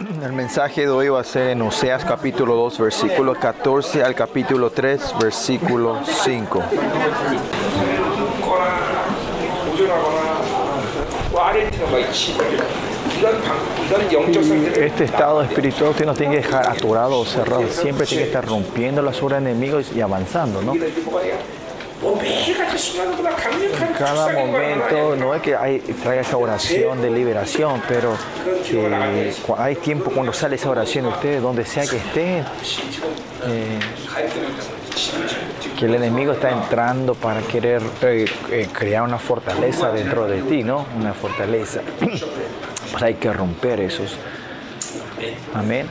El mensaje de hoy va a ser en Oseas capítulo 2, versículo 14 al capítulo 3, versículo 5. Este estado espiritual usted no tiene que dejar aturado o cerrado, siempre tiene que estar rompiendo las obras enemigos y avanzando, ¿no? En cada momento, no es que hay, trae esa oración de liberación, pero eh, hay tiempo cuando sale esa oración de ustedes, donde sea que estén, que el enemigo está entrando para querer eh, eh, crear una fortaleza dentro de ti, ¿no? Una fortaleza. pues hay que romper esos. Amén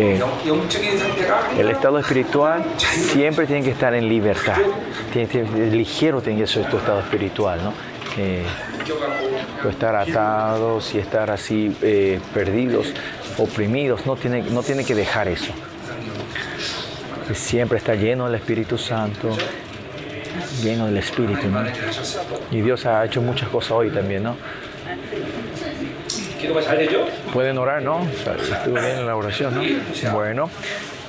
el estado espiritual siempre tiene que estar en libertad, tiene, tiene, ligero tiene que ser tu estado espiritual, ¿no? Eh, estar atados y estar así eh, perdidos, oprimidos, no tiene, no tiene que dejar eso. Siempre está lleno del Espíritu Santo, lleno del Espíritu, ¿no? Y Dios ha hecho muchas cosas hoy también, ¿no? quiero yo. Pueden orar, ¿no? O sea, estuvo bien en la oración, ¿no? Bueno.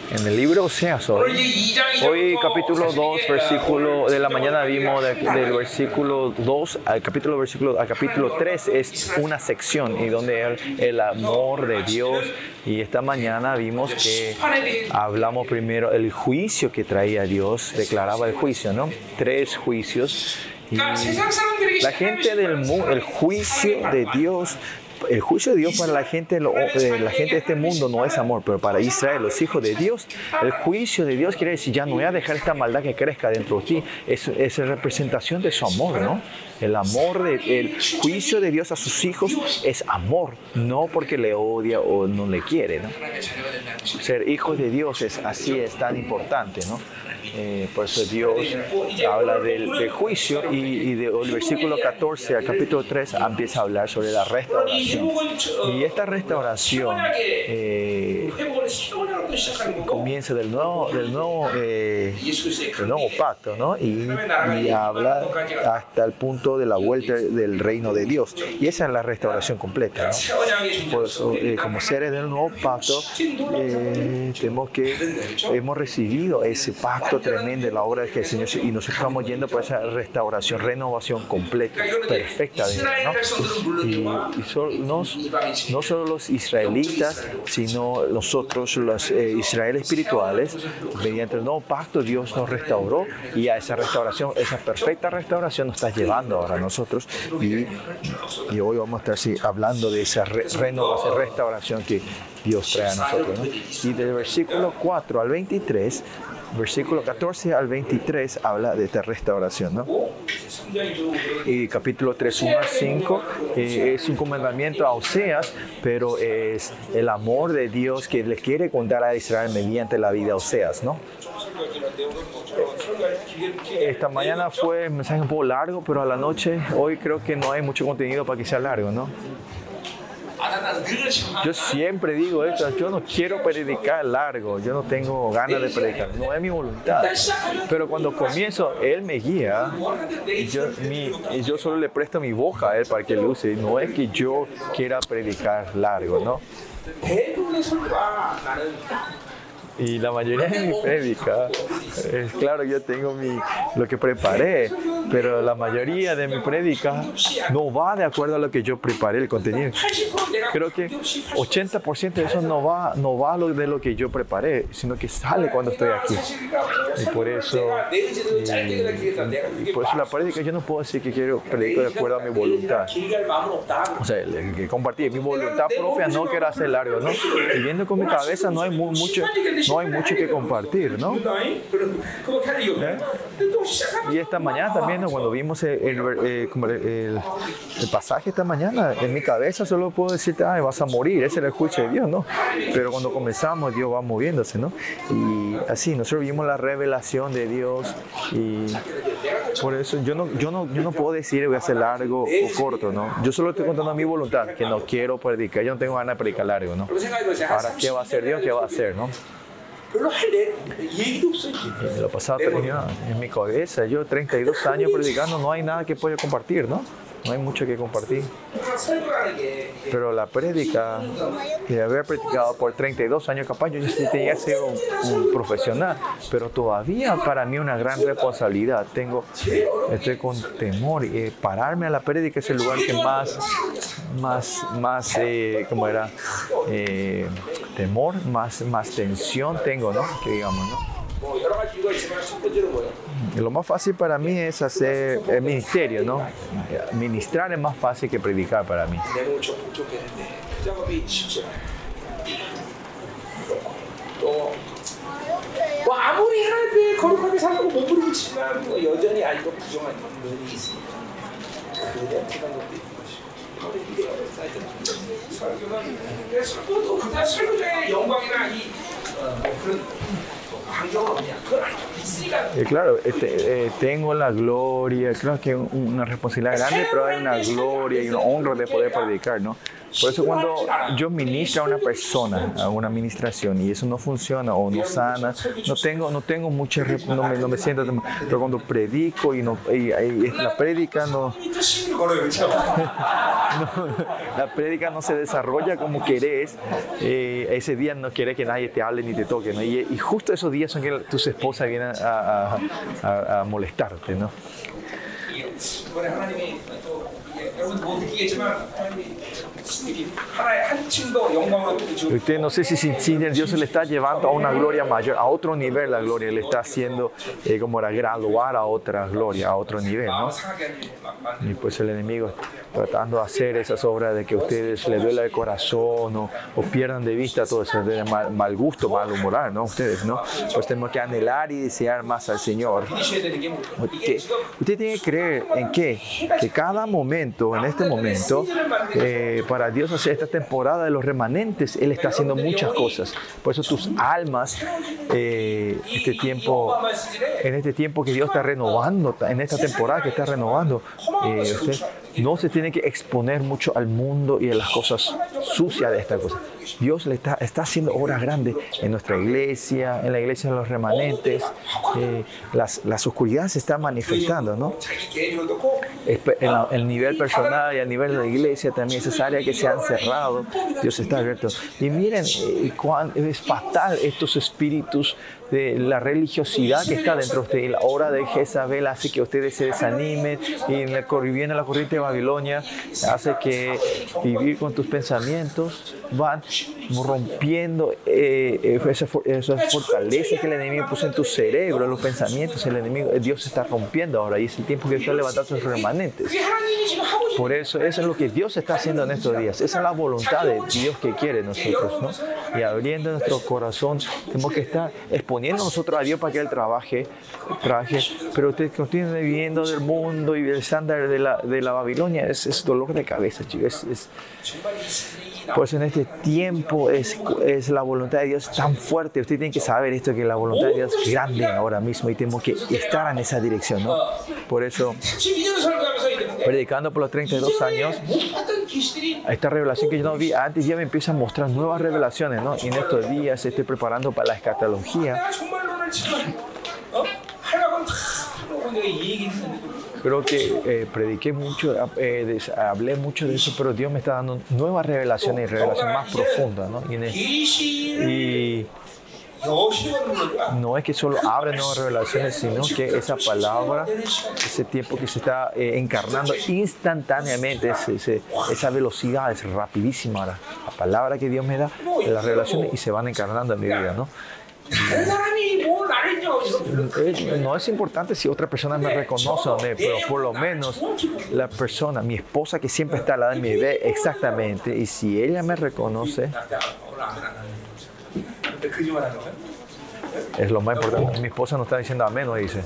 En el libro Oseas hoy, hoy capítulo 2, versículo de la mañana vimos de, del versículo 2 al capítulo, versículo, al capítulo 3 es una sección y donde el, el amor de Dios y esta mañana vimos que hablamos primero el juicio que traía Dios, declaraba el juicio, ¿no? Tres juicios. Y la gente del mundo, el juicio de Dios el juicio de Dios para la gente, la gente de este mundo no es amor, pero para Israel, los hijos de Dios, el juicio de Dios quiere decir, ya no voy a dejar esta maldad que crezca dentro de ti. Es, es representación de su amor, ¿no? El amor, de, juicio de Dios a sus hijos es amor, no porque le odia o no le quiere, ¿no? Ser hijos de Dios es así, es tan importante, ¿no? Eh, por eso Dios habla del, juicio y, del de, versículo 14 al capítulo 3 empieza a hablar sobre la restauración y esta restauración eh, comienza del nuevo, del nuevo, eh, nuevo pacto, ¿no? Y, y, habla hasta el punto de la vuelta del reino de Dios. Y esa es la restauración completa. ¿no? Eh, como seres del nuevo pacto, eh, tenemos que hemos recibido ese pacto tremendo de la obra de que el Señor y nosotros estamos yendo por esa restauración, renovación completa, perfecta. ¿no? Y, solo, no, solo los israelitas, sino nosotros, los eh, Israel espirituales, mediante el nuevo pacto, Dios nos restauró y a esa restauración, esa perfecta restauración nos está llevando ahora a nosotros. Y, hoy vamos a estar sí, hablando de esa re- renovación, restauración que Dios trae a nosotros. ¿no? Y del versículo 4 al 23, versículo 14 al 23 habla de esta restauración. ¿no? Y capítulo 3, 1 al 5 eh, es un comandamiento a Oseas, pero es el amor de Dios que le quiere contar a Israel mediante la vida de Oseas. ¿no? Esta mañana fue un mensaje un poco largo, pero a la noche, hoy creo que no hay mucho contenido para que sea largo, ¿no? Yo siempre digo esto, yo no quiero predicar largo, yo no tengo ganas de predicar, no es mi voluntad. Pero cuando comienzo, Él me guía y yo, solo le presto mi boca a Él para que lo use, no es que yo quiera predicar largo, ¿no? y la mayoría de mi prédica, es claro, yo tengo mi, lo que preparé, pero la mayoría de mi prédica no va de acuerdo a lo que yo preparé, el contenido. Creo que 80% de eso no va, no va de lo que yo preparé, sino que sale cuando estoy aquí. Y por eso, y, por eso la prédica yo no puedo decir que quiero predicar de acuerdo a mi voluntad. O sea, que compartí mi voluntad propia no quiero hacer largo, ¿no? Siguiendo con mi cabeza no hay mu mucho no hay mucho que compartir, ¿no? ¿Eh? Y esta mañana también, ¿no? cuando vimos el, eh, el, el, el, pasaje esta mañana, en mi cabeza solo puedo decirte, ay, vas a morir, ese era el juicio de Dios, ¿no? Pero cuando comenzamos, Dios va moviéndose, ¿no? Y así, nosotros vimos la revelación de Dios y por eso yo no, yo no, yo no puedo decir voy a ser largo o corto, ¿no? Yo solo estoy contando mi voluntad, que no quiero predicar, yo no tengo ganas de predicar largo, ¿no? Ahora, ¿qué va a hacer Dios? ¿Qué va a hacer, no? 별로 할내 얘기도 없어 이제. En lo pasado tenía en mi cabeza, yo 32 años predicando, no hay nada que pueda compartir, ¿no? no hay mucho que compartir. Pero la prédica que había practicado por 32 años, capaz yo ya tenía que un, profesional, pero todavía para mí una gran responsabilidad. Tengo, estoy con temor. Eh, pararme a la prédica es el lugar que más, más, más, eh, ¿cómo era? Eh, temor, más, más tensión tengo, ¿no? Que digamos, ¿no? Lo más fácil para mí es hacer el ministerio, ¿no? Ministrar es más fácil que predicar para mí. Eh, claro, este, eh, tengo la gloria, creo que es una responsabilidad grande, pero hay una gloria y una honra de poder predicar, ¿no? Por eso cuando yo ministro a una persona, a una administración, y eso no funciona o no sana, no tengo, no tengo mucha, no me, no me siento, pero cuando predico y, no, y, y la prédica no, no, la prédica no se desarrolla como querés, eh, ese día no querés que nadie te hable ni te toque, ¿no? y, y, justo esos días son que tus esposas vienen a, a, a, a molestarte, ¿no? Usted no sé si sin, Dios se le está llevando a una gloria mayor, a otro nivel la gloria, le está haciendo eh, como era graduar a otra gloria, a otro nivel. ¿no? Y pues el enemigo tratando de hacer esas obras de que a ustedes le duela el corazón o, o, pierdan de vista todo eso, de mal, mal gusto, mal humorar, ah, ¿no? Ustedes, ¿no? Pues tenemos que anhelar y desear más al Señor. Usted, usted tiene que creer en qué? Que cada momento, en este momento, eh, para para Dios hacer esta temporada de los remanentes, Él está haciendo muchas cosas. Por eso tus almas, eh, este tiempo, en este tiempo que Dios está renovando, en esta temporada que está renovando, eh, no se tiene que exponer mucho al mundo y a las cosas sucias de esta cosa. Dios le está, está haciendo obras grandes en nuestra iglesia, en la iglesia de los remanentes. Eh, las, oscuridades se están manifestando, ¿no? El nivel personal y el nivel de la iglesia también, esas áreas que se han cerrado, Dios está abierto. Y miren eh, cuán, es fatal estos espíritus de la religiosidad que está dentro de. La obra de Jezabel hace que ustedes se desanimen y viene la corriente de Babilonia, hace que vivir con tus pensamientos van rompiendo eh, eh esas, esas, fortalezas que el enemigo puso en tu cerebro, los pensamientos. El enemigo, eh, Dios está rompiendo ahora y es el tiempo que está levantando sus remanentes. Por eso, eso es lo que Dios está haciendo en estos días. Esa es la voluntad de Dios que quiere nosotros, ¿no? Y abriendo nuestro corazón, tenemos que estar exponiendo poniendo nosotros a Dios para que Él trabaje, trabaje pero ustedes continúan viviendo del mundo y del estándar de la, de la Babilonia, es, es, dolor de cabeza, chicos. Es, es, por eso en este tiempo es, es, la voluntad de Dios tan fuerte. Usted tiene que saber esto, que la voluntad de Dios es grande ahora mismo y tenemos que estar en esa dirección, ¿no? Por eso, predicando por los 32 años, esta revelación que yo no vi antes ya me empieza a mostrar nuevas revelaciones, ¿no? Y en estos días estoy preparando para la escatología 내가 정말론을 지금 어? 하려고 다 하려고 내가 이 얘기를 했는데도 Creo que eh, prediqué mucho, eh, de- hablé mucho de eso, pero Dios me está dando nuevas revelaciones y revelaciones más profundas, ¿no? Y, en el- 계시를 y 여시는 거야. no es que solo abre nuevas revelaciones, sino que esa palabra, ese tiempo que se está eh, encarnando instantáneamente, ese- ese- esa velocidad es rapidísima. La, la palabra que Dios me da, las revelaciones y se van encarnando en mi vida, ¿no? No es importante si otra persona me reconoce o no, pero por lo menos la persona, mi esposa que siempre está al lado de mi bebé, exactamente, y si ella me reconoce, es lo más importante. Mi esposa no está diciendo amén, no dice.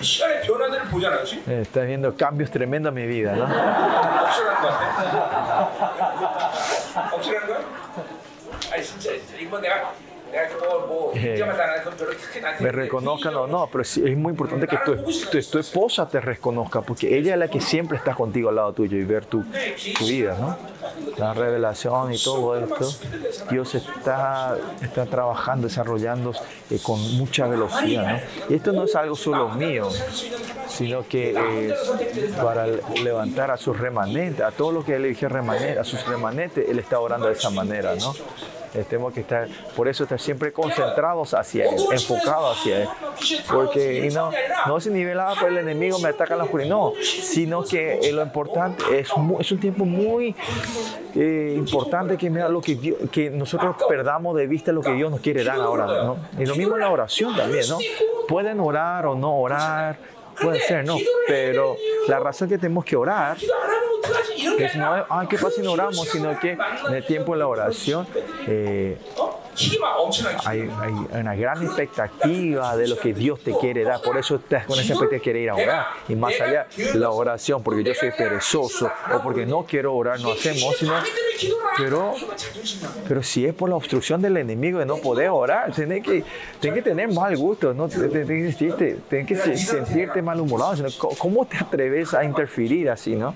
시간의 변화들을 보잖아요. 지금 Eh, Está viendo cambios tremendos en mi vida, ¿no? 억지라는 거 같아. 억지라는 거야? 아니 진짜 진짜 이거 내가 eh, me reconozcan o no, pero es muy importante que tu, tu, tu, esposa te reconozca, porque ella es la que siempre está contigo al lado tuyo y ver tu, tu vida, ¿no? La revelación y todo esto, Dios está, está trabajando, desarrollando eh, con mucha velocidad, ¿no? Y esto no es algo solo mío, sino que es para levantar a sus remanentes, a todo lo que él dije remanente, a sus remanentes, él está orando de esa manera, ¿no? Tenemos que estar, por eso estar siempre concentrados hacia Él, enfocados hacia Él. Porque y no, no se nivelaba por el enemigo, me ataca la oscuridad, no, sino que lo importante es, es un tiempo muy eh, importante que, mira, lo que, que nosotros perdamos de vista lo que Dios nos quiere dar ahora. ¿no? Y lo mismo en la oración también, ¿no? Pueden orar o no orar, puede ser, ¿no? Pero la razón que tenemos que orar es no, ah, ¿qué pasa si no oramos? Sino que en el tiempo de la oración eh, hay, hay, una gran expectativa de lo que Dios te quiere dar. Por eso estás con esa expectativa de querer ir a orar. Y más allá la oración, porque yo soy perezoso o porque no quiero orar, no hacemos, sino, pero, pero si es por la obstrucción del enemigo de no poder orar, tienes que, que tener mal gusto, no tienes que sentirte malhumorado. ¿Cómo te atreves a interferir así, no?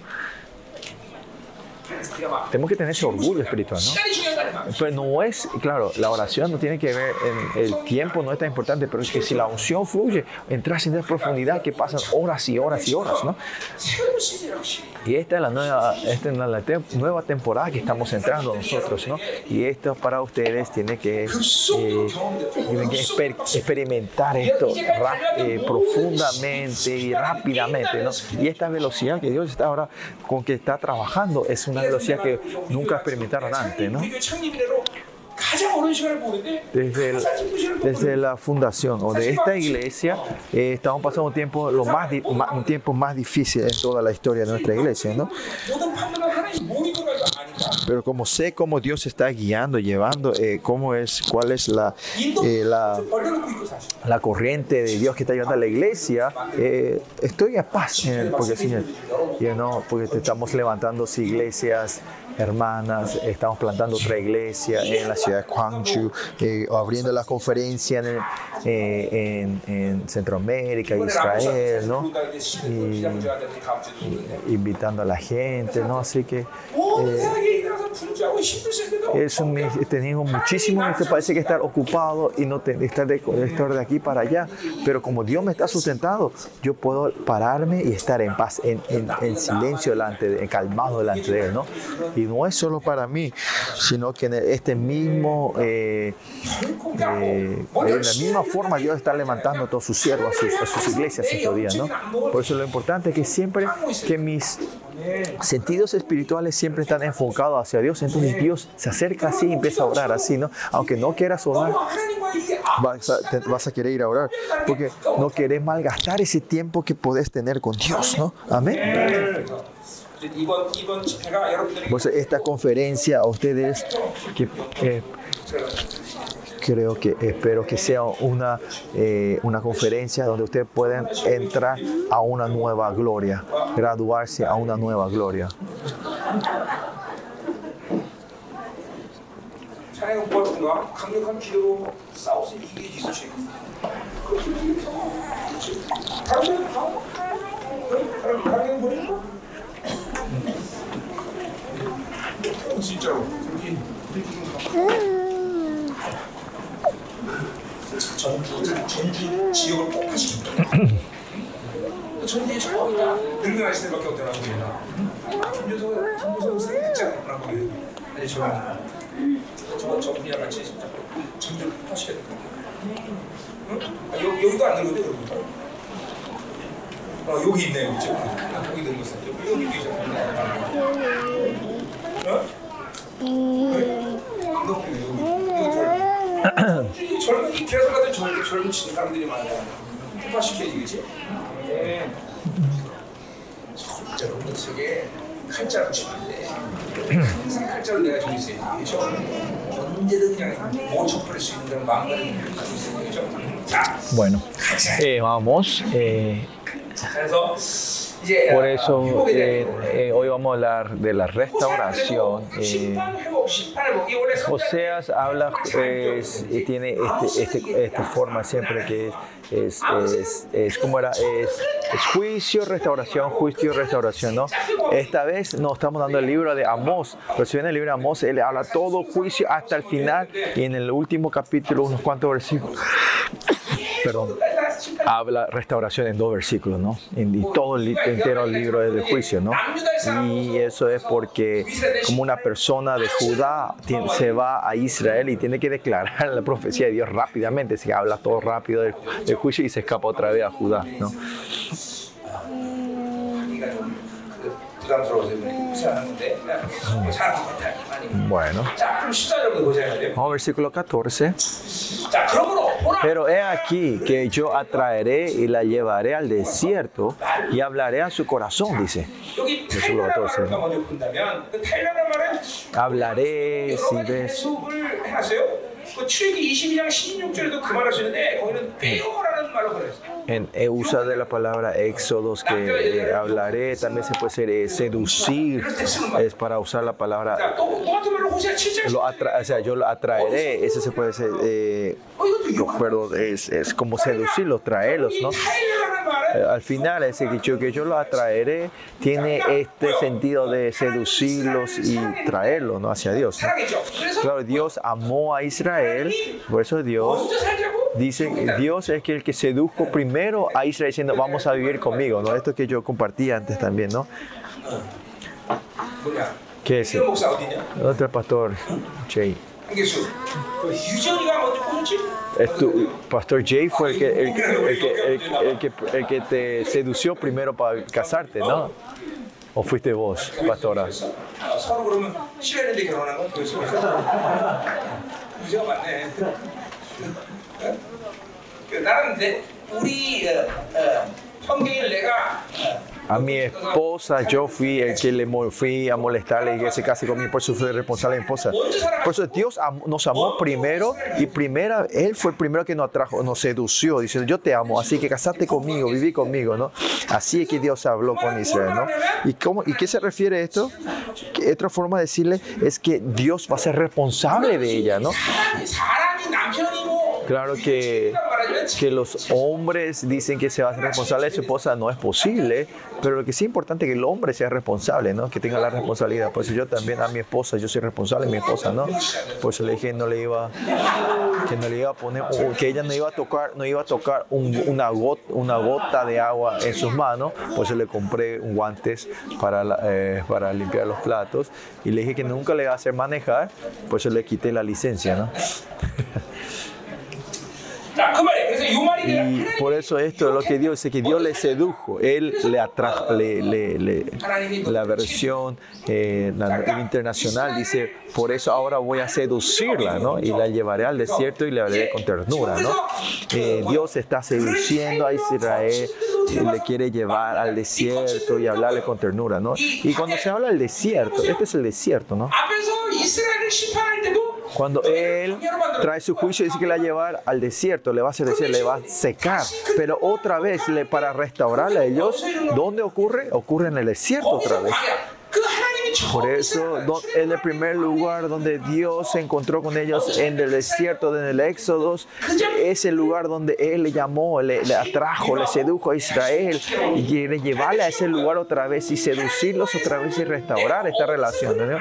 Tenemos que tener ese orgullo espiritual, ¿no? Pero no es, claro, la oración no tiene que ver en el tiempo, no es tan importante, pero es que si la unción fluye, entras en esa profundidad que pasan horas y horas y horas, ¿no? Y esta es la nueva, esta es la nueva temporada que estamos entrando nosotros, ¿no? Y esto para ustedes tiene que, eh, que experimentar esto eh, profundamente y rápidamente, ¿no? Y esta velocidad que Dios está ahora con que está trabajando es una velocidad que nunca experimentaron antes, ¿no? Desde, desde, la fundación o de esta iglesia eh, estamos pasando un tiempo, lo más, un tiempo más difícil en toda la historia de nuestra iglesia, ¿no? Pero como sé cómo Dios está guiando, llevando, eh, cómo es, cuál es la, eh, la, la, corriente de Dios que está llevando a la iglesia, eh, estoy a paz en porque, Señor, porque estamos levantando iglesias hermanas, estamos plantando otra iglesia en la ciudad de Gwangju, eh, abriendo la conferencia en, eh, en, Centroamérica, Israel, ¿no? Y, invitando a la gente, ¿no? Así que eh, es un, tenido muchísimo, me parece que estar ocupado y no estar de, estar de aquí para allá, pero como Dios me está sustentado, yo puedo pararme y estar en paz, en, en, silencio delante, de, calmado delante de Él, ¿no? Y no es solo para mí, sino que en este mismo, eh, eh, en la misma forma Dios está levantando a todos sus siervos, a sus, iglesias estos ¿no? Por eso lo importante es que siempre que mis sentidos espirituales siempre están enfocados hacia Dios, entonces Dios se acerca así y empieza a orar así, ¿no? Aunque no quieras orar, vas a, vas a querer ir a orar, porque no querés malgastar ese tiempo que podés tener con Dios, ¿no? Amén. Pues esta conferencia a ustedes que eh, creo que espero que sea una, eh, una conferencia donde ustedes puedan entrar a una nueva gloria, graduarse a una nueva gloria. 사랑의 공포라든가 강력한 기대로 싸워서 이기기 위해서 지금 진짜로. 전주 전주 지역을 꼭 가십니다. 전주에 저기가 늙은아시는 밖에 없더라고요. 김여사 김여사 선생님 듣지 않았구나 그래. 아니 저는 저, 저분이랑 같이 하셔야 될 거야 응? 아, 여, 여기도 안 늙은데 그러고 어 여기 있네 여기 지금 아, 거기 늙었어 여기 여기 계셨네 어? 그래? 너 여기 여기 젊은 이 계속 가던 젊은 젊은 사람들이 많아. 폭파시켜야지, 그지? 네. 절대로 우리 속에 칼자루 치면 안 돼. 항상 칼자루 내가 저기 있어야 돼. 그죠? 언제든 그냥 못 쳐버릴 수 있는 그런 마음가짐을 가지고 있어야 되죠. 자, bueno, eh, vamos. Eh. 그래서 이제 Por eso eh, eh, eh, hoy vamos a hablar de la restauración. Eh, Oseas habla, eh, es, eh, tiene este, este, esta forma siempre que es, es, es, es como era, es, juicio, restauración, juicio, restauración, ¿no? Esta vez no estamos dando el libro de Amós, pero si en el libro de Amós, él habla todo juicio hasta el final y en el último capítulo, unos cuantos versículos perdón, habla restauración en dos versículos, ¿no? En, y todo el entero libro es de juicio, ¿no? Y eso es porque como una persona de Judá se va a Israel y tiene que declarar la profecía de Dios rápidamente, se habla todo rápido del, del juicio y se escapa otra vez a Judá, ¿no? Bueno, vamos al versículo 14. 자, 그러므로 보라. Pero he aquí que yo atraeré y la llevaré al desierto y hablaré a su corazón, dice. 여기 예수로 탈라라 어떠세요? 말을 먼저 본다면 그 탈라라 말은 Hablaré, 여러 si 가지 ves. 해석을 해놨어요. 그 출애기 22장 16절에도 그 말을 쓰는데 거기는 빼 En eh, usa de la palabra éxodos que eh, hablaré, también se puede ser eh, seducir, es para usar la palabra. Lo atra o sea, yo lo atraeré, ese se puede ser, eh, perdón, es, es como seducirlo, traerlos, ¿no? Eh, al final ese que yo, que yo los atraeré tiene este sentido de seducirlos y traerlos ¿no? hacia Dios. Claro, Dios amó a Israel, por eso Dios dice, Dios es que el que sedujo primero a Israel diciendo, vamos a vivir conmigo, ¿no? Esto que yo compartí antes también, ¿no? ¿Qué es? Otro pastor, eso. Es tu, Pastor Jay fue el que, el, el, que, que, el que, te sedució primero para casarte, ¿no? ¿O fuiste vos, pastora? A mi esposa, yo fui el que le fui a molestarle a la iglesia casi con mi esposo, fui responsable de mi esposa. Por eso Dios nos amó primero y primera, Él fue el primero que nos atrajo, nos sedució, diciendo, yo te amo, así que casate conmigo, viví conmigo, ¿no? Así es que Dios habló con Israel, ¿no? ¿Y, cómo, y qué se refiere a esto? Otra forma de decirle es que Dios va a ser responsable de ella, ¿no? Claro que, que los hombres dicen que se va a ser responsable de su esposa, no es posible, pero lo que sí es importante es que el hombre sea responsable, ¿no? que tenga la responsabilidad. Por eso yo también a mi esposa, yo soy responsable de mi esposa, ¿no? Por eso le dije no le iba, que no le iba a poner, que ella no iba a tocar, no iba a tocar una, gota, de agua en sus manos, por eso le compré guantes para, eh, para limpiar los platos y le dije que nunca le iba a hacer manejar, por eso le quité la licencia, ¿no? Y por eso esto es lo que Dios dice, que Dios le sedujo, Él le atrajo, le, le, le, la versión eh, internacional dice, por eso ahora voy a seducirla, ¿no? Y la llevaré al desierto y la haré con ternura, ¿no? Eh, Dios está seduciendo a Israel, le quiere llevar al desierto y hablarle con ternura, ¿no? Y cuando se habla del desierto, este es el desierto, ¿no? Cuando él trae su juicio, dice que la va a llevar al desierto, le va a hacer decir, le va a secar. Pero otra vez, para restaurarle a ellos, ¿dónde ocurre? Ocurre en el desierto otra vez. Por eso en el primer lugar donde Dios se encontró con ellos en el desierto, en el Éxodo, es el lugar donde Él le llamó, le, le atrajo, le sedujo a Israel y quiere llevarle a ese lugar otra vez y seducirlos otra vez y restaurar esta relación. ¿no?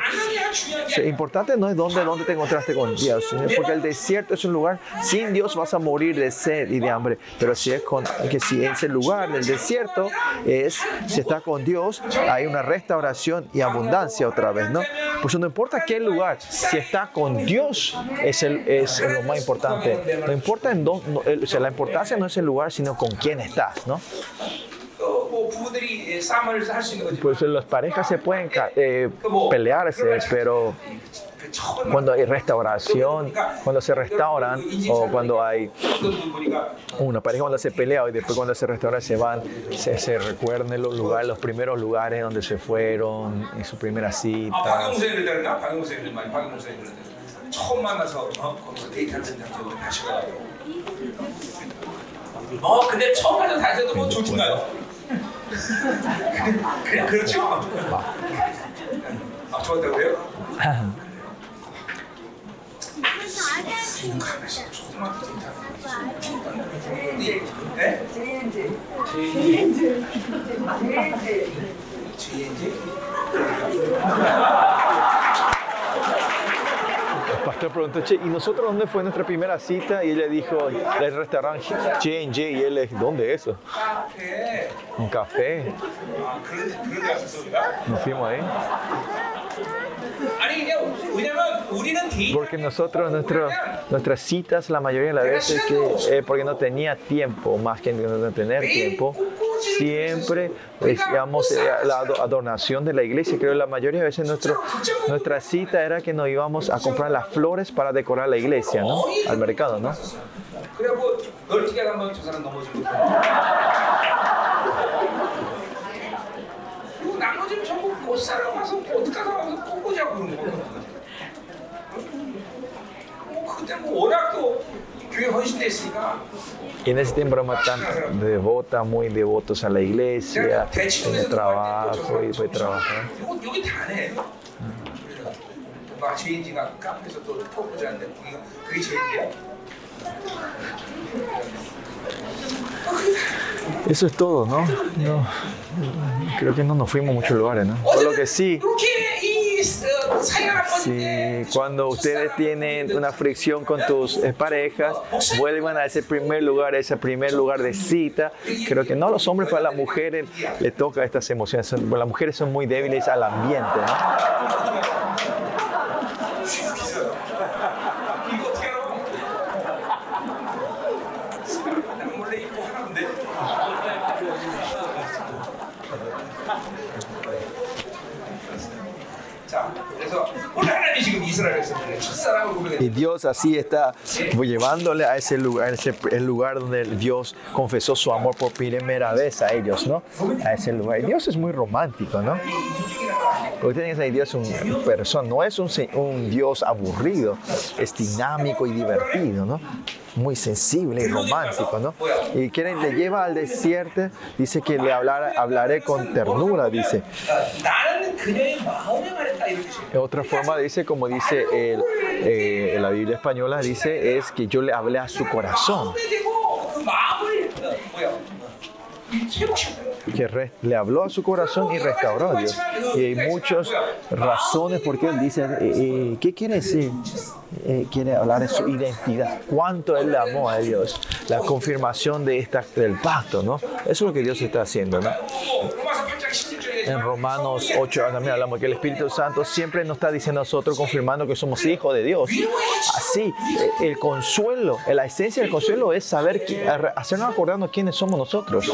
Sí, importante no es dónde, dónde te encontraste con Dios, ¿no? porque el desierto es un lugar, sin Dios vas a morir de sed y de hambre, pero si es con, que si en ese lugar del desierto es, si estás con Dios, hay una restauración y abundancia otra vez, ¿no? Pues no importa qué lugar, si está con Dios es, el, es lo más importante. No importa en dónde, no, o sea, la importancia no es el lugar, sino con quién estás, ¿no? Pues las parejas se pueden eh, pelearse, pero cuando hay restauración, cuando se restauran o cuando hay una pareja cuando se pelea y después cuando se restaura se van, se, se recuerdan los lugares, los primeros lugares donde se fueron, en su primera cita. 그냥 그렇죠. 아 좋았다고요? 네? El pastor preguntó, che, ¿y nosotros dónde fue nuestra primera cita? Y ella dijo, el restaurante J&J. Y él ¿dónde es eso? Un café. Nos fuimos ahí. Porque nosotros, nuestro, nuestras citas, la mayoría de las veces, que, eh, porque no tenía tiempo, más que no tener tiempo, siempre, eh, digamos, eh, la adornación de la iglesia. Creo que la mayoría de veces nuestro, nuestra cita era que nos íbamos a comprar las flores flores para decorar la iglesia, ¿no? Al mercado, ¿no? Y en ese tiempo éramos tan devotas, muy devotos a la iglesia, en el trabajo, y fue trabajar. 이거 여기 다네 막 제인지가 카페에서 또 프로포즈 하는데 거기가 그게 제인지야? Eso es todo, ¿no? No, creo que no nos fuimos a muchos lugares, ¿no? Por lo que sí, 이렇게 이 어, 사이가 나빴는데 Sí, cuando ustedes tienen una fricción con tus eh, parejas, vuelvan a ese primer lugar, a ese primer lugar de cita. Creo que no a los hombres, pero a las mujeres le toca estas emociones. Son- Las mujeres son muy débiles al ambiente, ¿no? Y Dios así está llevándole a ese lugar, a ese, el lugar donde Dios confesó su amor por primera vez a ellos, ¿no? A ese lugar. Y Dios es muy romántico, ¿no? Ustedes piensan que Dios es un persona, no es un Dios aburrido, es dinámico y divertido, ¿no? muy sensible y romántico, ¿no? Y quieren, le lleva al desierto, dice que le hablar, hablaré con ternura, dice. Otra forma dice, como dice el, eh, la Biblia española, dice es que yo le hablé a su corazón que le habló a su corazón y restauró a Dios. Y hay muchas razones por qué él dice, eh, eh, ¿qué quiere decir? Eh, quiere hablar de su identidad, cuánto él le amó a Dios, la confirmación de esta, del pacto, ¿no? Eso es lo que Dios está haciendo, ¿no? en Romanos 8 ah, también hablamos que el Espíritu Santo siempre nos está diciendo a nosotros, confirmando que somos hijos de Dios. Así, eh, el consuelo, la esencia del consuelo es saber, hacernos acordarnos quiénes somos nosotros.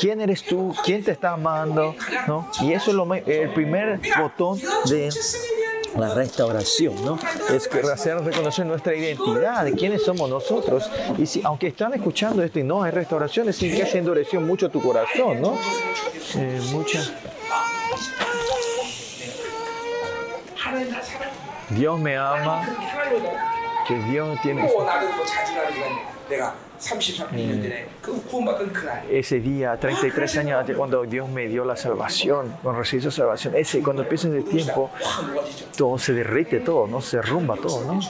¿Quién eres tú? ¿Quién te está amando? ¿No? Y eso es lo, el primer botón de la restauración, ¿no? Es que hacernos reconocer nuestra identidad, de quiénes somos nosotros. Y si, aunque están escuchando esto y no hay restauración, es que se endureció mucho tu corazón, ¿no? Eh, mucha. Dios me ama, que Dios tiene. Eh, ese día, 33 años cuando Dios me dio la salvación, cuando recibí esa salvación, ese, cuando empieza ese tiempo, todo se derrite, todo, ¿no? Se derrumba todo, ¿no?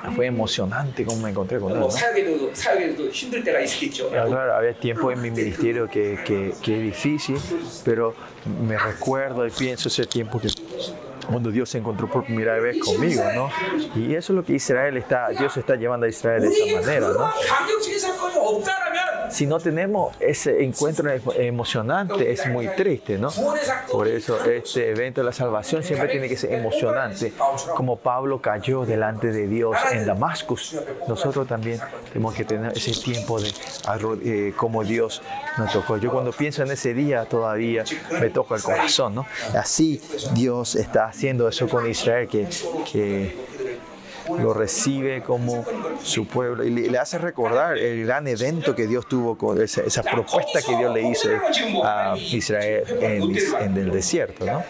Ah, fue emocionante como me encontré con él. ¿no? Claro, había tiempo en mi ministerio que, que, que es difícil, pero me recuerdo y pienso ese tiempo que cuando Dios se encontró por primera vez conmigo, ¿no? Y eso es lo que Israel está, Dios está llevando a Israel de esa manera, ¿no? Si no tenemos ese encuentro emocionante, es muy triste, ¿no? Por eso este evento de la salvación siempre tiene que ser emocionante. Como Pablo cayó delante de Dios en Damasco, nosotros también tenemos que tener ese tiempo de eh, como Dios nos tocó. Yo cuando pienso en ese día todavía me toca el corazón, ¿no? Así Dios está haciendo eso con Israel, que, que lo recibe como su pueblo y le, hace recordar el gran evento que Dios tuvo con esa, propuesta que Dios le hizo a Israel en, el desierto. ¿no?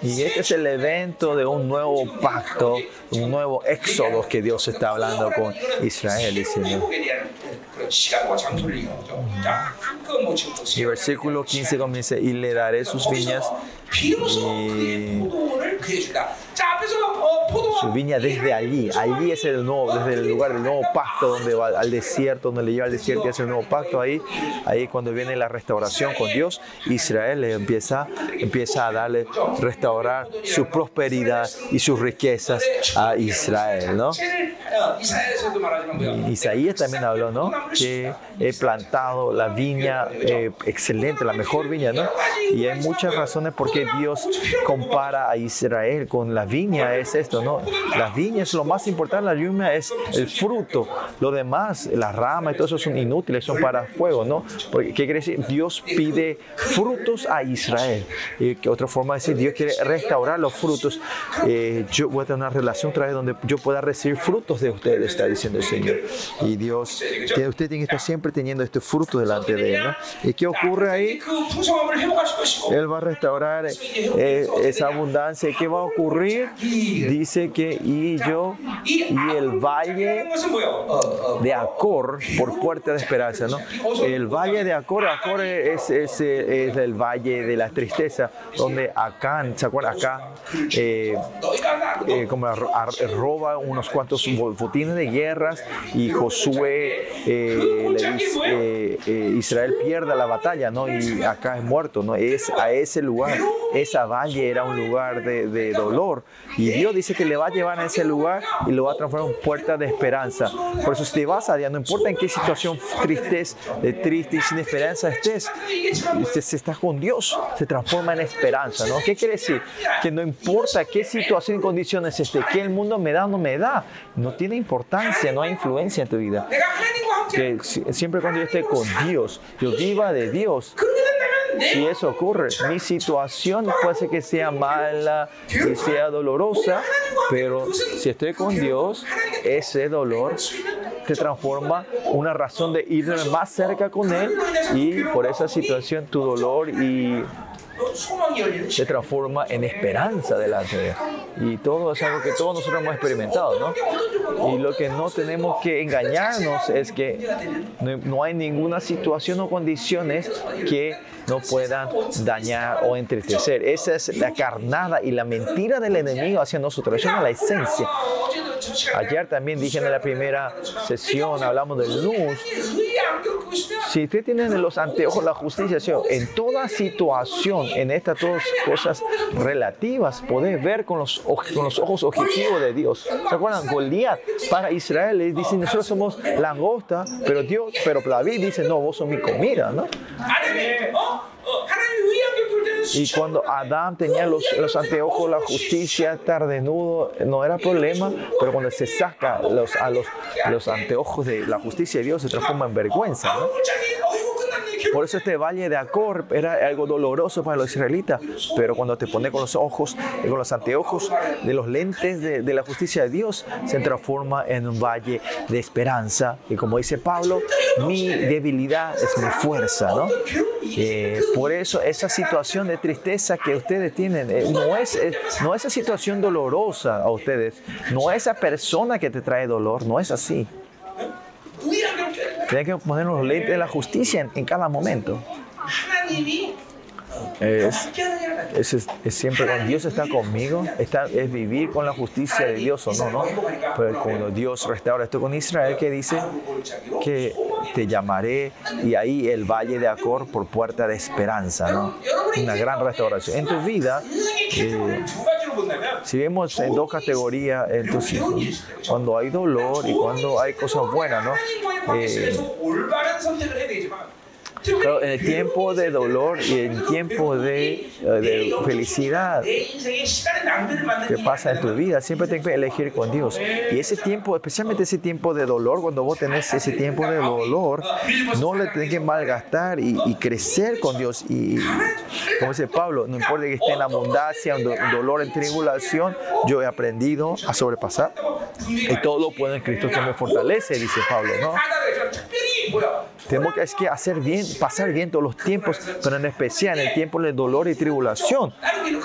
Y este es el evento de un nuevo pacto, un nuevo éxodo que Dios está hablando con Israel. Diciendo, y versículo 15 comienza, y le daré sus viñas y su viña desde allí. Allí es el nuevo, desde el lugar del nuevo pacto donde va al desierto, donde le lleva al desierto y es el nuevo pacto. Ahí, ahí cuando viene la restauración con Dios, Israel empieza, empieza a darle, restaurar su prosperidad y sus riquezas a Israel, ¿no? Isaías también habló, ¿no? Que he plantado la viña eh, excelente, la mejor viña, ¿no? Y hay muchas razones por qué Dios compara a Israel con la viña, es esto, ¿no? La viña es lo más importante, la viña es el fruto. Lo demás, las ramas y todo eso son inútiles, son para fuego, ¿no? Porque, ¿Qué quiere decir? Dios pide frutos a Israel. Y que otra forma de decir, Dios quiere restaurar los frutos. Eh, yo voy a tener una relación otra vez donde yo pueda recibir frutos de ustedes, está diciendo el Señor. Y Dios, que usted tiene que estar siempre teniendo este fruto delante de Él, ¿no? ¿Y qué ocurre ahí? Él va a restaurar eh, esa abundancia. ¿Y qué va a ocurrir? Dice que y yo y el valle de Acor por puerta de esperanza, ¿no? El valle de Acor, Acor es, es, es el valle de la tristeza, donde acá, ¿se acuerdan? Acá, eh, eh, como roba unos cuantos botines de guerras y Josué le dice, Israel pierde la batalla, ¿no? Y acá es muerto, ¿no? Es a ese lugar, esa valle era un lugar de, de dolor y Dios dice que le va a llevar a ese lugar y lo va a transformar en puerta de esperanza. Por eso si te vas a Dios, no importa en qué situación tristes, de triste y sin esperanza estés, si estás con Dios, se transforma en esperanza, ¿no? ¿Qué quiere decir? Que no importa qué situación y condiciones esté, que el mundo me da o no me da, no tiene importancia, no hay influencia en tu vida. Que siempre cuando yo esté con Dios, yo viva de Dios, si eso ocurre, mi situación puede ser que sea mala, que sea dolorosa, pero si estoy con Dios, ese dolor se transforma una razón de ir más cerca con Él y por esa situación tu dolor y se transforma en esperanza delante de Él. Y todo es algo que todos nosotros hemos experimentado, ¿no? Y lo que no tenemos que engañarnos es que no hay ninguna situación o condiciones que no puedan dañar o entristecer. Esa es la carnada y la mentira del enemigo hacia nosotros. Eso es la esencia. Ayer también dije en la primera sesión, hablamos de luz. Si usted tiene los anteojos la justicia, en toda situación, en estas dos cosas relativas, podés ver con los, con los ojos objetivos de Dios. ¿Se acuerdan? Goliat para Israel dice, nosotros somos langosta, pero Dios, pero David dice, no, vos sos mi comida, ¿no? Y cuando Adán tenía los, los anteojos, la justicia, estar desnudo, no era problema, pero cuando se saca los, a los, los anteojos de la justicia de Dios, se transforma en vergüenza. ¿no? Por eso este valle de Acor era algo doloroso para los israelitas, pero cuando te pones con los ojos, con los anteojos de los lentes de, la justicia de Dios, se transforma en un valle de esperanza. Y como dice Pablo, mi debilidad es mi fuerza, ¿no? Eh, por eso esa situación de tristeza que ustedes tienen eh, no, es, eh, no esa situación dolorosa a ustedes, no esa persona que te trae dolor, no es así. Tienen que poner los leyes de la justicia en, en cada momento. Es, es, es, siempre cuando Dios está conmigo, está, es vivir con la justicia de Dios o no, ¿no? Pero cuando Dios restaura esto con Israel, que dice que te llamaré y ahí el valle de Acor por puerta de esperanza, ¿no? Una gran restauración. En tu vida, eh, si vemos en dos categorías, entonces cuando hay dolor y cuando hay cosas buenas, ¿no? Eh, pero en el tiempo de dolor y en tiempo de, de, felicidad que pasa en tu vida, siempre tienes que elegir con Dios. Y ese tiempo, especialmente ese tiempo de dolor, cuando vos tenés ese tiempo de dolor, no le tenés que malgastar y, y crecer con Dios. Y como dice Pablo, no importa que esté en abundancia, en dolor, en tribulación, yo he aprendido a sobrepasar. Y todo lo puedo en Cristo que me fortalece, dice Pablo, ¿no? Tenemos que hacer bien, pasar bien todos los tiempos, pero en especial en el tiempo de dolor y tribulación.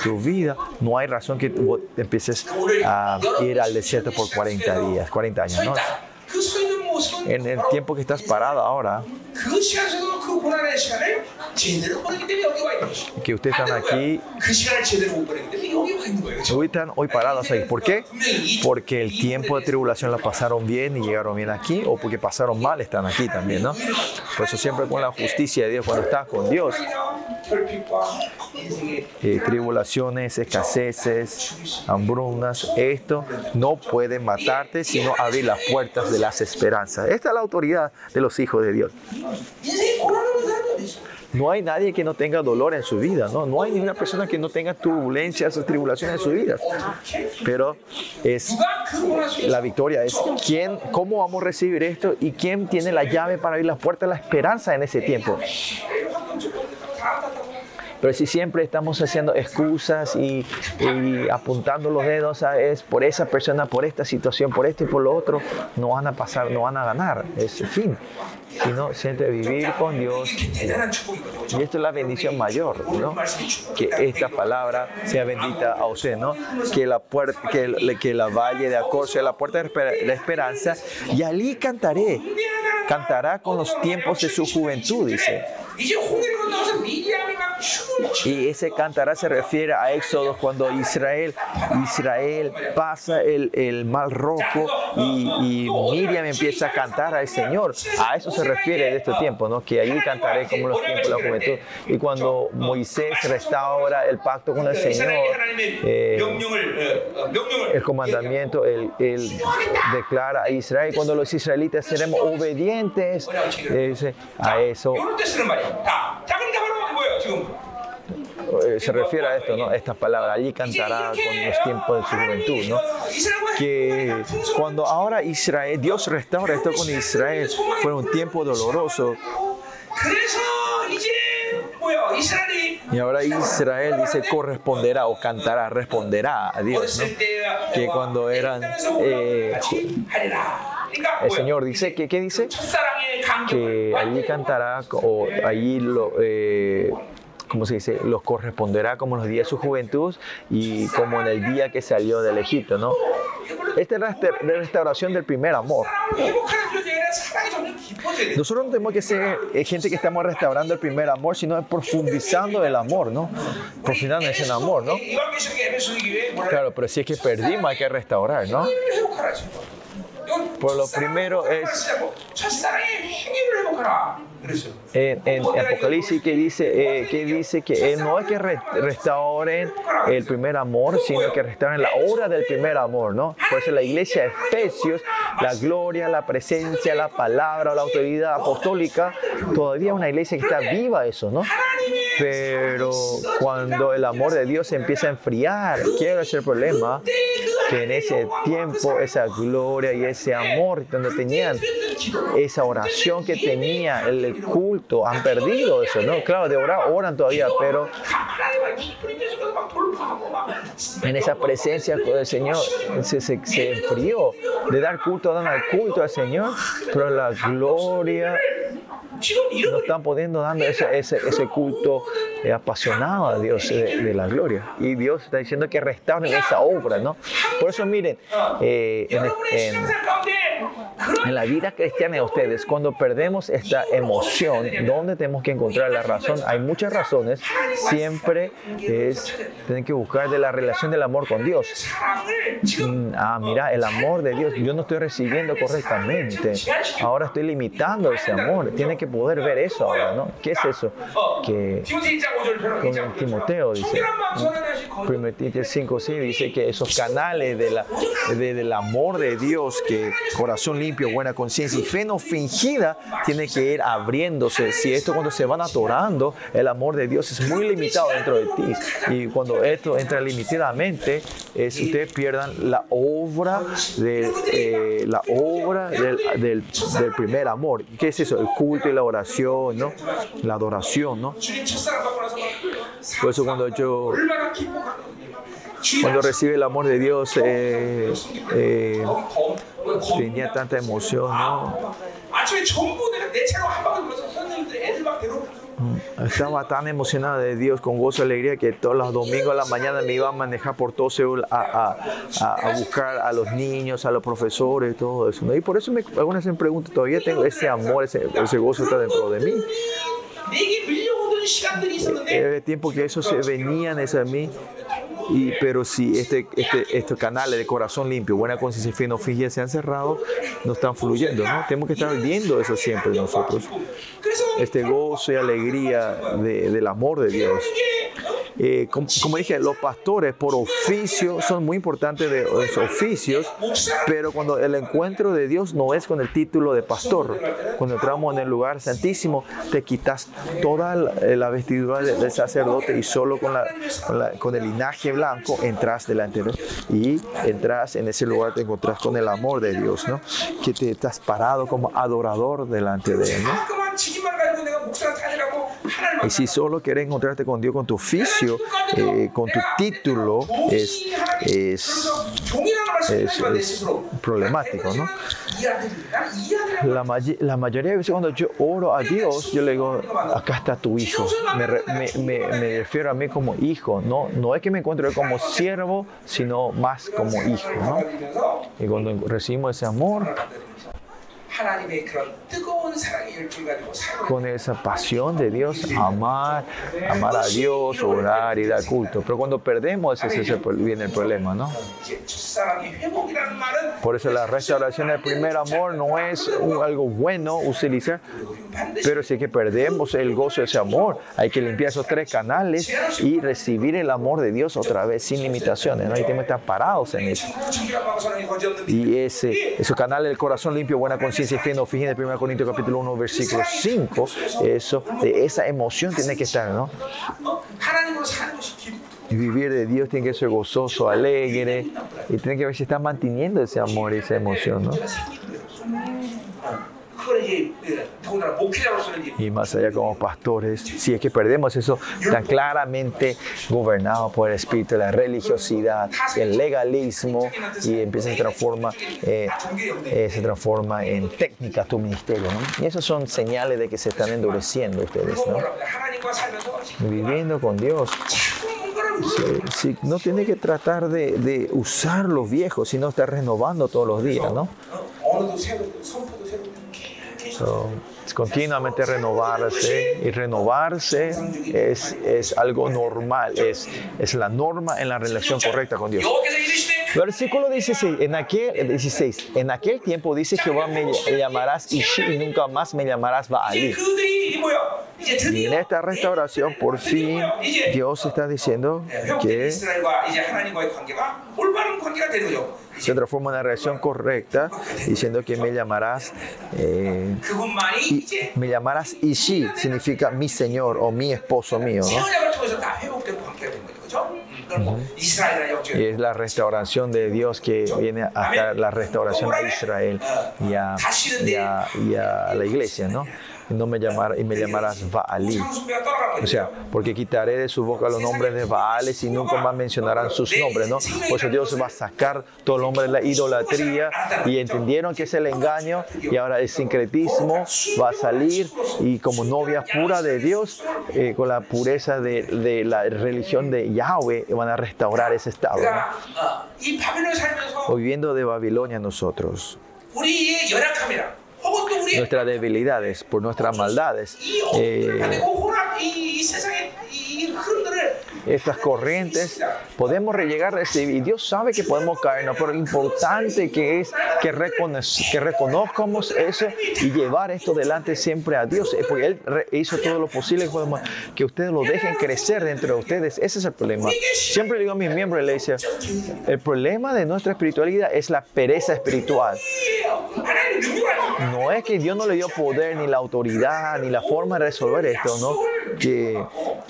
Tu vida, no hay razón que empieces a ir al desierto por 40 días, 40 años. ¿no? En el tiempo que estás parado ahora, que ustedes están aquí, hoy están hoy parados ahí. ¿Por qué? Porque el tiempo de tribulación la pasaron bien y llegaron bien aquí, o porque pasaron mal están aquí también, ¿no? Por eso siempre con la justicia de Dios, cuando estás con Dios, eh, tribulaciones, escaseces, hambrunas, esto no puede matarte, sino abrir las puertas de las esperanzas. Esta es la autoridad de los hijos de Dios. No hay nadie que no tenga dolor en su vida, ¿no? No hay ninguna persona que no tenga turbulencias o tribulaciones en su vida. Pero es la victoria es quién, cómo vamos a recibir esto y quién tiene la llave para abrir las puertas de la esperanza en ese tiempo. Pero si siempre estamos haciendo excusas y, apuntando los dedos a es por esa persona, por esta situación, por esto y por lo otro, no van a pasar, no van a ganar. Es el fin. Sino siempre vivir con Dios. Y esto es la bendición mayor, ¿no? Que esta palabra sea bendita a usted, ¿no? Que la, puerta, que, el, que la valle de Acor sea la puerta de la esperanza. Y allí cantaré. Cantará con los tiempos de su juventud, dice. Y ese cantará se refiere a Éxodo cuando Israel, Israel pasa el, el mal rojo y, y, Miriam empieza a cantar al Señor. A eso se refiere de este tiempo, ¿no? que allí cantaré como los tiempos de la juventud. Y cuando Moisés restaura el pacto con el Señor, eh, el comandamiento, él, él, declara a Israel, cuando los israelitas seremos obedientes eh, a eso 이럴 때 쓰는 말이야. 자, 자 그러니까 바로 뭐예요 지금? eh, se refiere a esto, ¿no? Estas palabras, allí cantará con los tiempos de su juventud, ¿no? Que cuando ahora Israel, Dios restaura esto con Israel, fue un tiempo doloroso. 그래서 이제 뭐야 이스라엘이 Y ahora Israel dice corresponderá o cantará, responderá a Dios, ¿no? 어렸을 때 Que cuando eran, eh, 하리라. 그러니까 el Señor. Dice, ¿qué, qué dice? Que allí cantará o allí lo... Eh, como se dice, los corresponderá como los días de su juventud y como en el día que salió del Egipto, ¿no? Esta es la restauración del primer amor. Nosotros no tenemos que ser eh, gente que estamos restaurando el primer amor, sino profundizando el amor, ¿no? Profundizando ese amor, ¿no? Claro, pero si es que perdimos, hay que restaurar, ¿no? Por lo primero es en, en Apocalipsis que dice, eh, que dice eh, que no es que restauren el primer amor, sino que restauren la obra del primer amor, ¿no? Por eso la iglesia de Efesios, la gloria, la presencia, la palabra, la autoridad apostólica, todavía es una iglesia que está viva eso, ¿no? Pero cuando el amor de Dios se empieza a enfriar, quiero es el problema? Que en ese tiempo esa gloria y ese amor que tenían, esa oración que tenía el culto, han perdido eso, ¿no? Claro, de orar, oran todavía, pero en esa presencia del Señor se, se, enfrió. De dar culto, dan al culto al Señor, pero la gloria no están pudiendo dando ese, ese, ese culto eh, apasionado a Dios eh, de, la gloria. Y Dios está diciendo que restauren esa obra, ¿no? Por eso miren, eh, en en la vida cristiana de ustedes, cuando perdemos esta emoción, ¿dónde tenemos que encontrar la razón? Hay muchas razones. Siempre es tener que buscar de la relación del amor con Dios. Mm, ah, mira, el amor de Dios, yo no estoy recibiendo correctamente. Ahora estoy limitando ese amor. Tiene que poder ver eso ahora, ¿no? ¿Qué es eso? Que con Timoteo dice, 1 Timoteo 5, sí, dice que esos canales de la, de, del amor de Dios que corazón limpio, buena conciencia y fe no fingida tiene que ir abriéndose. Si esto cuando se van atorando, el amor de Dios es muy limitado dentro de ti. Y cuando esto entra limitadamente, es, ustedes pierdan la obra, de, eh, la obra del, del, primer amor. ¿Qué es eso? El culto y la oración, ¿no? La adoración, ¿no? Por eso cuando yo cuando recibe el amor de Dios, eh, eh, tenía tanta emoción. ¿no? Mm, estaba tan emocionada de Dios con gozo y alegría que todos los domingos a la mañana me iba a manejar por todo Seúl a, a, a, buscar a los niños, a los profesores, todo eso. ¿no? Y por eso me, algunas me preguntan, todavía tengo ese amor, ese, ese gozo está dentro de mí. Era eh, tiempo que esos venían hacia mí, y, pero si este, este, estos canales de corazón limpio, buena conciencia y fe no se han cerrado, no están fluyendo, ¿no? Tenemos que estar viendo eso siempre nosotros. Este gozo y alegría de, del amor de Dios. Eh, como, dije, los pastores por oficio son muy importantes de los oficios, pero cuando el encuentro de Dios no es con el título de pastor, cuando entramos en el lugar santísimo, te quitas toda la, vestidura del, sacerdote y solo con, la, con, el linaje blanco entras delante de Dios y entras en ese lugar, te encontrás con el amor de Dios, ¿no? Que te estás parado como adorador delante de Él, ¿no? Y si solo quieres encontrarte con Dios con tu oficio, eh, con tu título, es, es, es, problemático, ¿no? La, la, mayoría de veces cuando yo oro a Dios, yo le digo, acá está tu hijo. Me, me, me, refiero a mí como hijo, no, no es que me encuentre como siervo, sino más como hijo. Y cuando recibimos ese amor, con esa pasión de Dios, amar, amar a Dios, orar y dar culto. Pero cuando perdemos, ese, ese viene el problema, ¿no? Por eso la restauración del primer amor no es algo bueno utilizar, pero si que perdemos el gozo de ese amor, hay que limpiar esos tres canales y recibir el amor de Dios otra vez sin limitaciones. ¿no? Y tenemos que estar parados en eso. Y ese, esos canales del corazón limpio, buena conciencia si fe no fijen en 1 Corintios capítulo 1, versículo 5, eso, de esa emoción tiene que estar, ¿no? Vivir de Dios tiene que ser gozoso, alegre, y tiene que ver si está manteniendo ese amor y esa emoción, ¿no? Y más allá como pastores, si es que perdemos eso tan claramente gobernado por el espíritu, la religiosidad, el legalismo, y empieza a transformar, eh, eh, se transforma en técnica tu ministerio. ¿no? Y esos son señales de que se están endureciendo ustedes. ¿no? Viviendo con Dios. No tiene que tratar de, de usar los viejos, sino estar renovando todos los días, ¿no? Continuamente renovarse y renovarse es, es algo normal, es, es la norma en la relación correcta con Dios. Versículo 16, en aquel, 16, en aquel tiempo dice Jehová me llamarás Ishi y nunca más me llamarás Baalí. Y en esta restauración, por fin, Dios está diciendo que se transforma en una reacción correcta, diciendo que me llamarás, eh, me llamarás Ishi, significa mi Señor o mi esposo mío. Y es la restauración de Dios que viene hasta la restauración a Israel y a, y a la iglesia, ¿no? No me llamar, y me llamarás Baalí. O sea, porque quitaré de su boca los nombres de Baales y nunca más mencionarán sus nombres, ¿no? Por eso Dios va a sacar todo el nombre de la idolatría y entendieron que es el engaño y ahora el sincretismo va a salir y como novia pura de Dios, eh, con la pureza de, de, la religión de Yahweh, van a restaurar ese estado. O viviendo de Babilonia nosotros nuestras debilidades, por nuestras maldades. Eh, estas corrientes, podemos llegar a recibir. Y Dios sabe que podemos caer, pero lo importante que es que, que reconozcamos eso y llevar esto delante siempre a Dios, eh, porque Él hizo todo lo posible que ustedes lo dejen crecer dentro de ustedes. Ese es el problema. Siempre digo a mis miembros de la el problema de nuestra espiritualidad es la pereza espiritual. No es que Dios no le dio poder, ni la autoridad, ni la forma de resolver esto, ¿no? Que,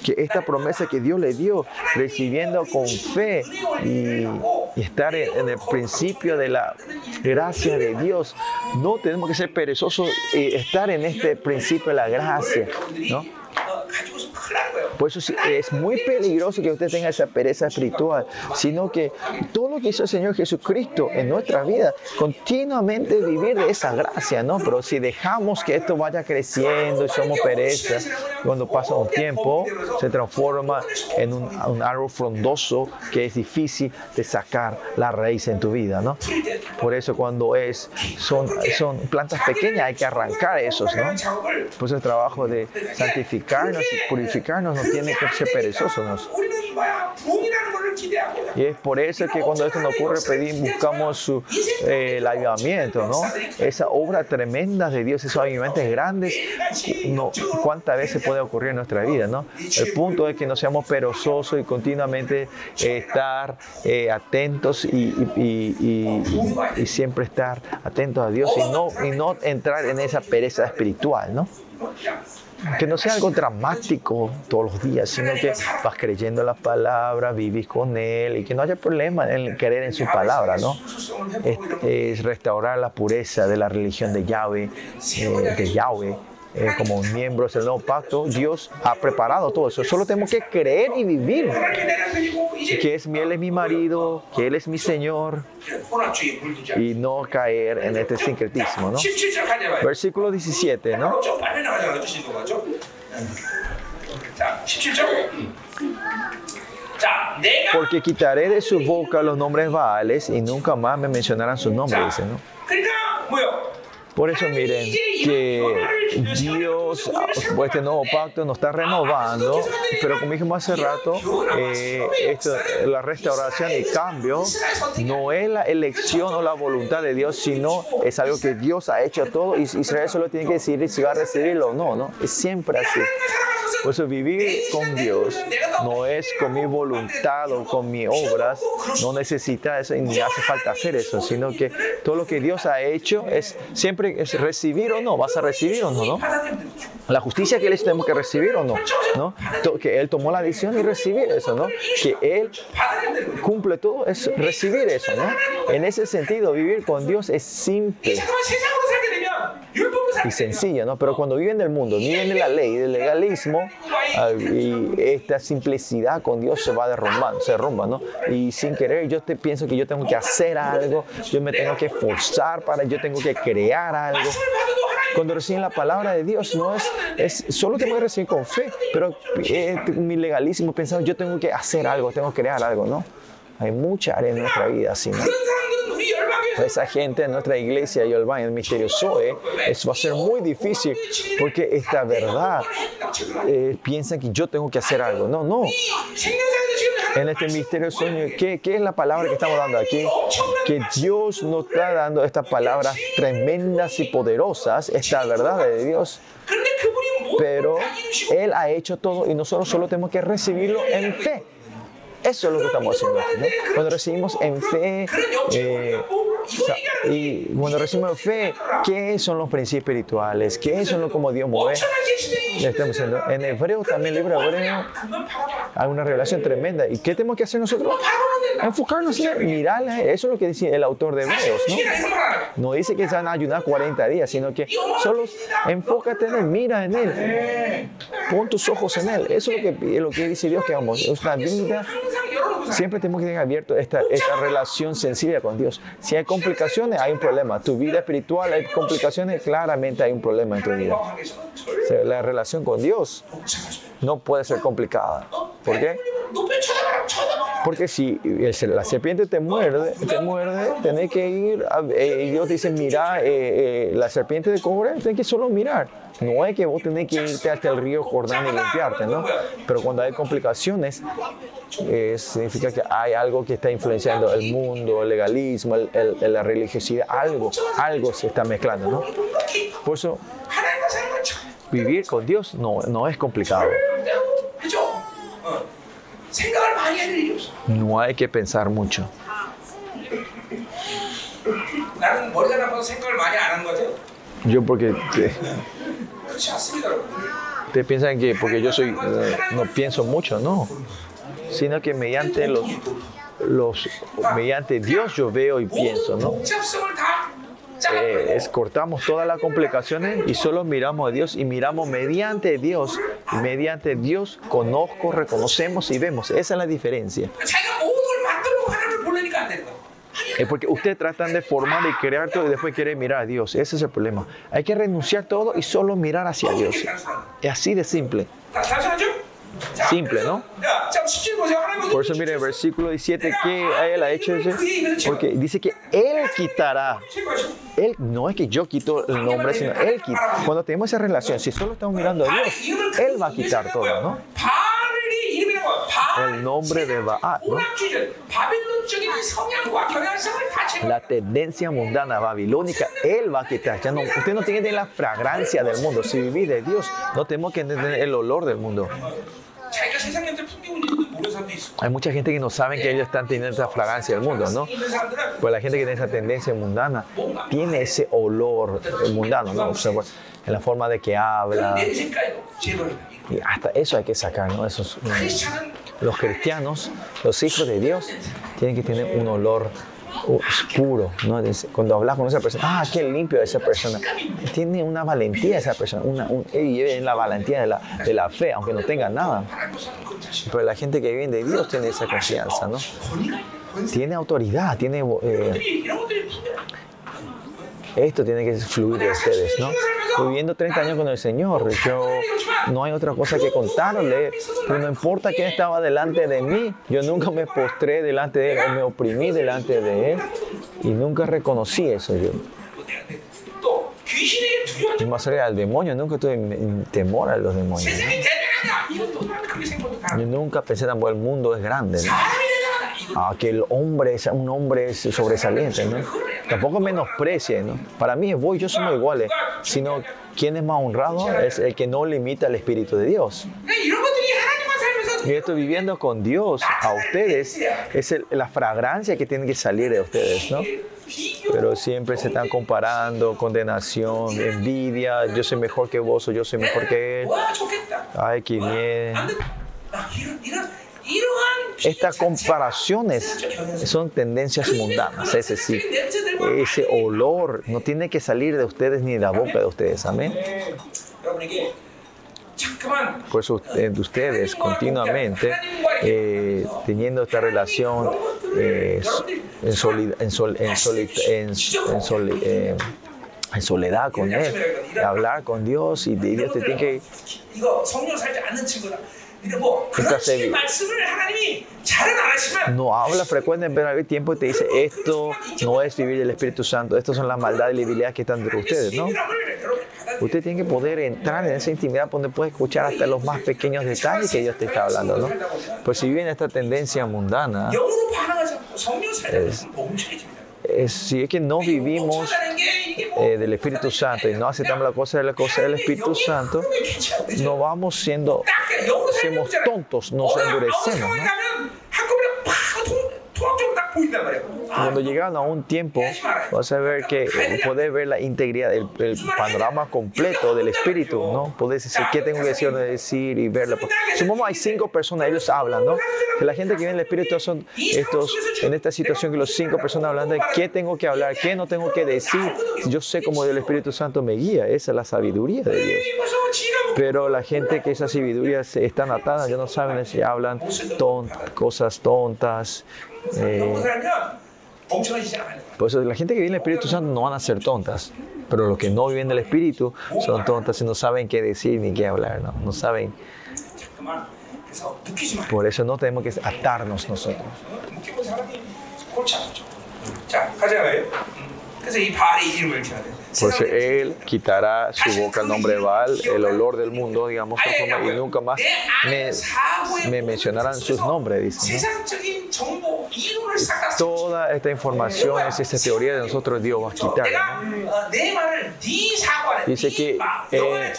que esta promesa que Dios le dio, recibiendo con fe y, estar en, el principio de la gracia de Dios, no tenemos que ser perezosos y estar en este principio de la gracia, ¿no? Por eso es muy peligroso que usted tenga esa pereza espiritual, sino que todo lo que hizo el Señor Jesucristo en nuestra vida, continuamente vivir de esa gracia, ¿no? Pero si dejamos que esto vaya creciendo y somos pereza, cuando pasa un tiempo, se transforma en un, un árbol frondoso que es difícil de sacar la raíz en tu vida, ¿no? Por eso cuando es, son, son plantas pequeñas hay que arrancar esos, ¿no? Pues el trabajo de santificarnos y purificarnos no tiene que ser perezoso. ¿no? Y es por eso que cuando esto no ocurre, pedimos, buscamos su, eh, el avivamiento, ¿no? Esa obra tremenda de Dios, esos avivamientos grandes, no, ¿cuántas veces puede ocurrir en nuestra vida, ¿no? El punto es que no seamos perezosos y continuamente estar eh, atentos y, y, siempre estar atentos a Dios y no, y no entrar en esa pereza espiritual, ¿no? Que no sea algo dramático todos los días, sino que vas creyendo la palabra, vivís con Él y que no haya problema en creer en su palabra, ¿no? Es, restaurar la pureza de la religión de Yahweh, eh, de Yahweh eh, como miembros del nuevo pacto, Dios ha preparado todo eso. Solo tenemos que creer y vivir. Que es, Él es mi marido, que Él es mi Señor. Y no caer en este sincretismo, ¿no? Versículo 17, ¿no? Porque quitaré de su boca los nombres baales y nunca más me mencionarán sus nombres, dice, ¿no? Por eso miren que Dios, este nuevo pacto, nos está renovando, pero como dijimos hace rato, eh, esto, la restauración y cambio no es la elección o la voluntad de Dios, sino es algo que Dios ha hecho todo y Israel solo tiene que decidir si va a recibirlo o no, ¿no? Es siempre así. Por eso vivir con Dios no es con mi voluntad o con mis obras, no necesita eso y ni hace falta hacer eso, sino que todo lo que Dios ha hecho es siempre es recibir o no, vas a recibir o no, ¿no? La justicia que Él tenemos que recibir o no, ¿no? Que Él tomó la decisión y recibir eso, ¿no? Que Él cumple todo es recibir eso, ¿no? En ese sentido, vivir con Dios es simple y sencilla, ¿no? Pero cuando viven del mundo, viven de la ley, del legalismo, ah, y esta simplicidad con Dios se va derrumbando, se derrumba, ¿no? Y sin querer, yo te pienso que yo tengo que hacer algo, yo me tengo que esforzar para, yo tengo que crear algo. Cuando reciben la palabra de Dios, no es, es solo te voy a recibir con fe, pero eh, mi legalismo pensando, yo tengo que hacer algo, tengo que crear algo, ¿no? Hay mucha área en nuestra vida así. Esa gente en nuestra iglesia y el misterio Zoe, eso va a ser muy difícil porque esta verdad eh, piensan que yo tengo que hacer algo. No, no. En este misterio sueño, ¿qué, ¿qué es la palabra que estamos dando aquí? Que Dios nos está dando estas palabras tremendas y poderosas, esta verdad de Dios pero Él ha hecho todo y nosotros solo tenemos que recibirlo en fe. Eso es lo que estamos haciendo. Cuando recibimos en fe, eh, cuando recibimos fe, ¿qué son los principios espirituales? ¿Qué son lo como Dios mueve? Estamos En hebreo también, libro hebreo, hay una revelación tremenda. ¿Y qué tenemos que hacer nosotros? Enfocarnos en él, mirarle. Eso es lo que dice el autor de Hebreos, ¿no? No dice que se van a ayunar 40 días, sino que solo enfócate en él, mira en él. Pon tus ojos en él. Eso es lo que, lo que dice Dios que vamos. Es una vida Siempre tenemos que tener abierto esta, esta relación sencilla con Dios. Si hay complicaciones, hay un problema. Tu vida espiritual hay complicaciones, claramente hay un problema en tu vida. la relación con Dios no puede ser complicada. ¿Por qué? Porque si la serpiente te muerde, te muerde, tenés que ir, a, eh, Dios dice, mira, eh, eh, la serpiente de cobre, tenés que solo mirar. No es que vos tenés que irte hasta el río Jordán y limpiarte, ¿no? Pero cuando hay complicaciones, significa que hay algo que está influenciando el mundo, el legalismo, la religiosidad, algo, algo se está mezclando, ¿no? Por eso, vivir con Dios no, no es complicado. No hay que pensar mucho. Yo porque te piensan que porque yo soy eh, no pienso mucho, no, sino que mediante los los mediante Dios yo veo y pienso, ¿no? eh, es- cortamos todas las complicaciones y solo miramos a Dios y miramos mediante Dios. Mediante Dios conozco, reconocemos y vemos. Esa es la diferencia. Eh, porque ustedes tratan de formar y crear todo y después quieren mirar a Dios. Ese es el problema. Hay que renunciar todo y solo mirar hacia Dios. Es así de simple. Simple, ¿no? Por eso mire el versículo 17 que él ha hecho ese, porque dice que él quitará. Él no es que yo quito el nombre, sino él quita. Cuando tenemos esa relación, si solo estamos mirando a Dios, él va a quitar todo, ¿no? el nombre de Baal. ¿no? La tendencia mundana babilónica, él va a quitar. Ya no, usted no tiene la fragancia del mundo. Si vivís de Dios, no tenemos que tener el olor del mundo. Hay mucha gente que no sabe que ellos están teniendo esa fragancia del mundo, ¿no? Pues la gente que tiene esa tendencia mundana tiene ese olor mundano, ¿no? Pues, en la forma de que habla. Y hasta eso hay que sacar, ¿no? Esos, los cristianos, los hijos de Dios, tienen que tener un olor oscuro, ¿no? Cuando hablas con esa persona, ah, qué limpio esa persona. Tiene una valentía esa persona, una, un, y es la valentía de la, de la, fe, aunque no tenga nada. Pero la gente que vive de Dios tiene esa confianza, ¿no? Tiene autoridad, tiene... Eh, esto tiene que fluir de ustedes, ¿no? Viviendo 30 años con el Señor, yo no hay otra cosa que contarle. No importa quién estaba delante de mí, yo nunca me postré delante de él o me oprimí delante de él y nunca reconocí eso yo. Y más allá del demonio, nunca tuve temor a los demonios. Yo nunca pensé tampoco el mundo es grande a que el hombre es un hombre sobresaliente, ¿no? Tampoco menosprecie. Para mí, vos y yo somos iguales, sino quien es más honrado es el que no limita al Espíritu de Dios. Y estoy viviendo con Dios, a ustedes, es la fragancia que tiene que salir de ustedes, ¿no? Pero siempre se están comparando, condenación, envidia, yo soy mejor que vos o yo soy mejor que él. Ay, qué bien. Estas comparaciones son tendencias mundanas, es decir, ese olor no tiene que salir de ustedes ni de la boca de ustedes, amén. Por eso eh, de ustedes continuamente, eh, teniendo esta relación en soledad con Él, hablar con Dios y Dios te tiene que no habla frecuentemente, pero hay tiempo y te dice esto no es vivir del Espíritu Santo, estas son las maldades y la debilidades que están entre ustedes, ¿no? Usted tiene que poder entrar en esa intimidad donde puede escuchar hasta los más pequeños detalles que Dios te está hablando, ¿no? Pues si viven esta tendencia mundana, es, si es que no vivimos del Espíritu Santo y no aceptamos la cosa de la cosa del Espíritu Santo, no vamos siendo, somos tontos, nos endurecemos cuando llegaron a un tiempo, vas a ver que podés ver la integridad, el, panorama completo del espíritu, ¿no? Podés decir qué tengo que decir, no decir y verlo. Sumamos, hay cinco personas, ellos hablan, ¿no? La gente que viene el espíritu son estos, en esta situación que los cinco personas hablan de qué tengo que hablar, qué no tengo que decir. Yo sé cómo el Espíritu Santo me guía, esa es la sabiduría de Dios. Pero la gente que esas sabidurías están atadas, ya no saben si hablan tont cosas tontas. Eh, por eso la gente que viene del Espíritu Santo no van a ser tontas, pero los que no viven del Espíritu son tontas y no saben qué decir ni qué hablar, no, no saben. Por eso no tenemos que atarnos nosotros. ¿eh? Pues él quitará su boca el nombre de Baal, el olor del mundo, digamos, y nunca más me, me mencionarán sus nombres, dice. ¿no? Toda esta información, es esta teoría de nosotros, Dios va a quitar. ¿no? Dice que eh,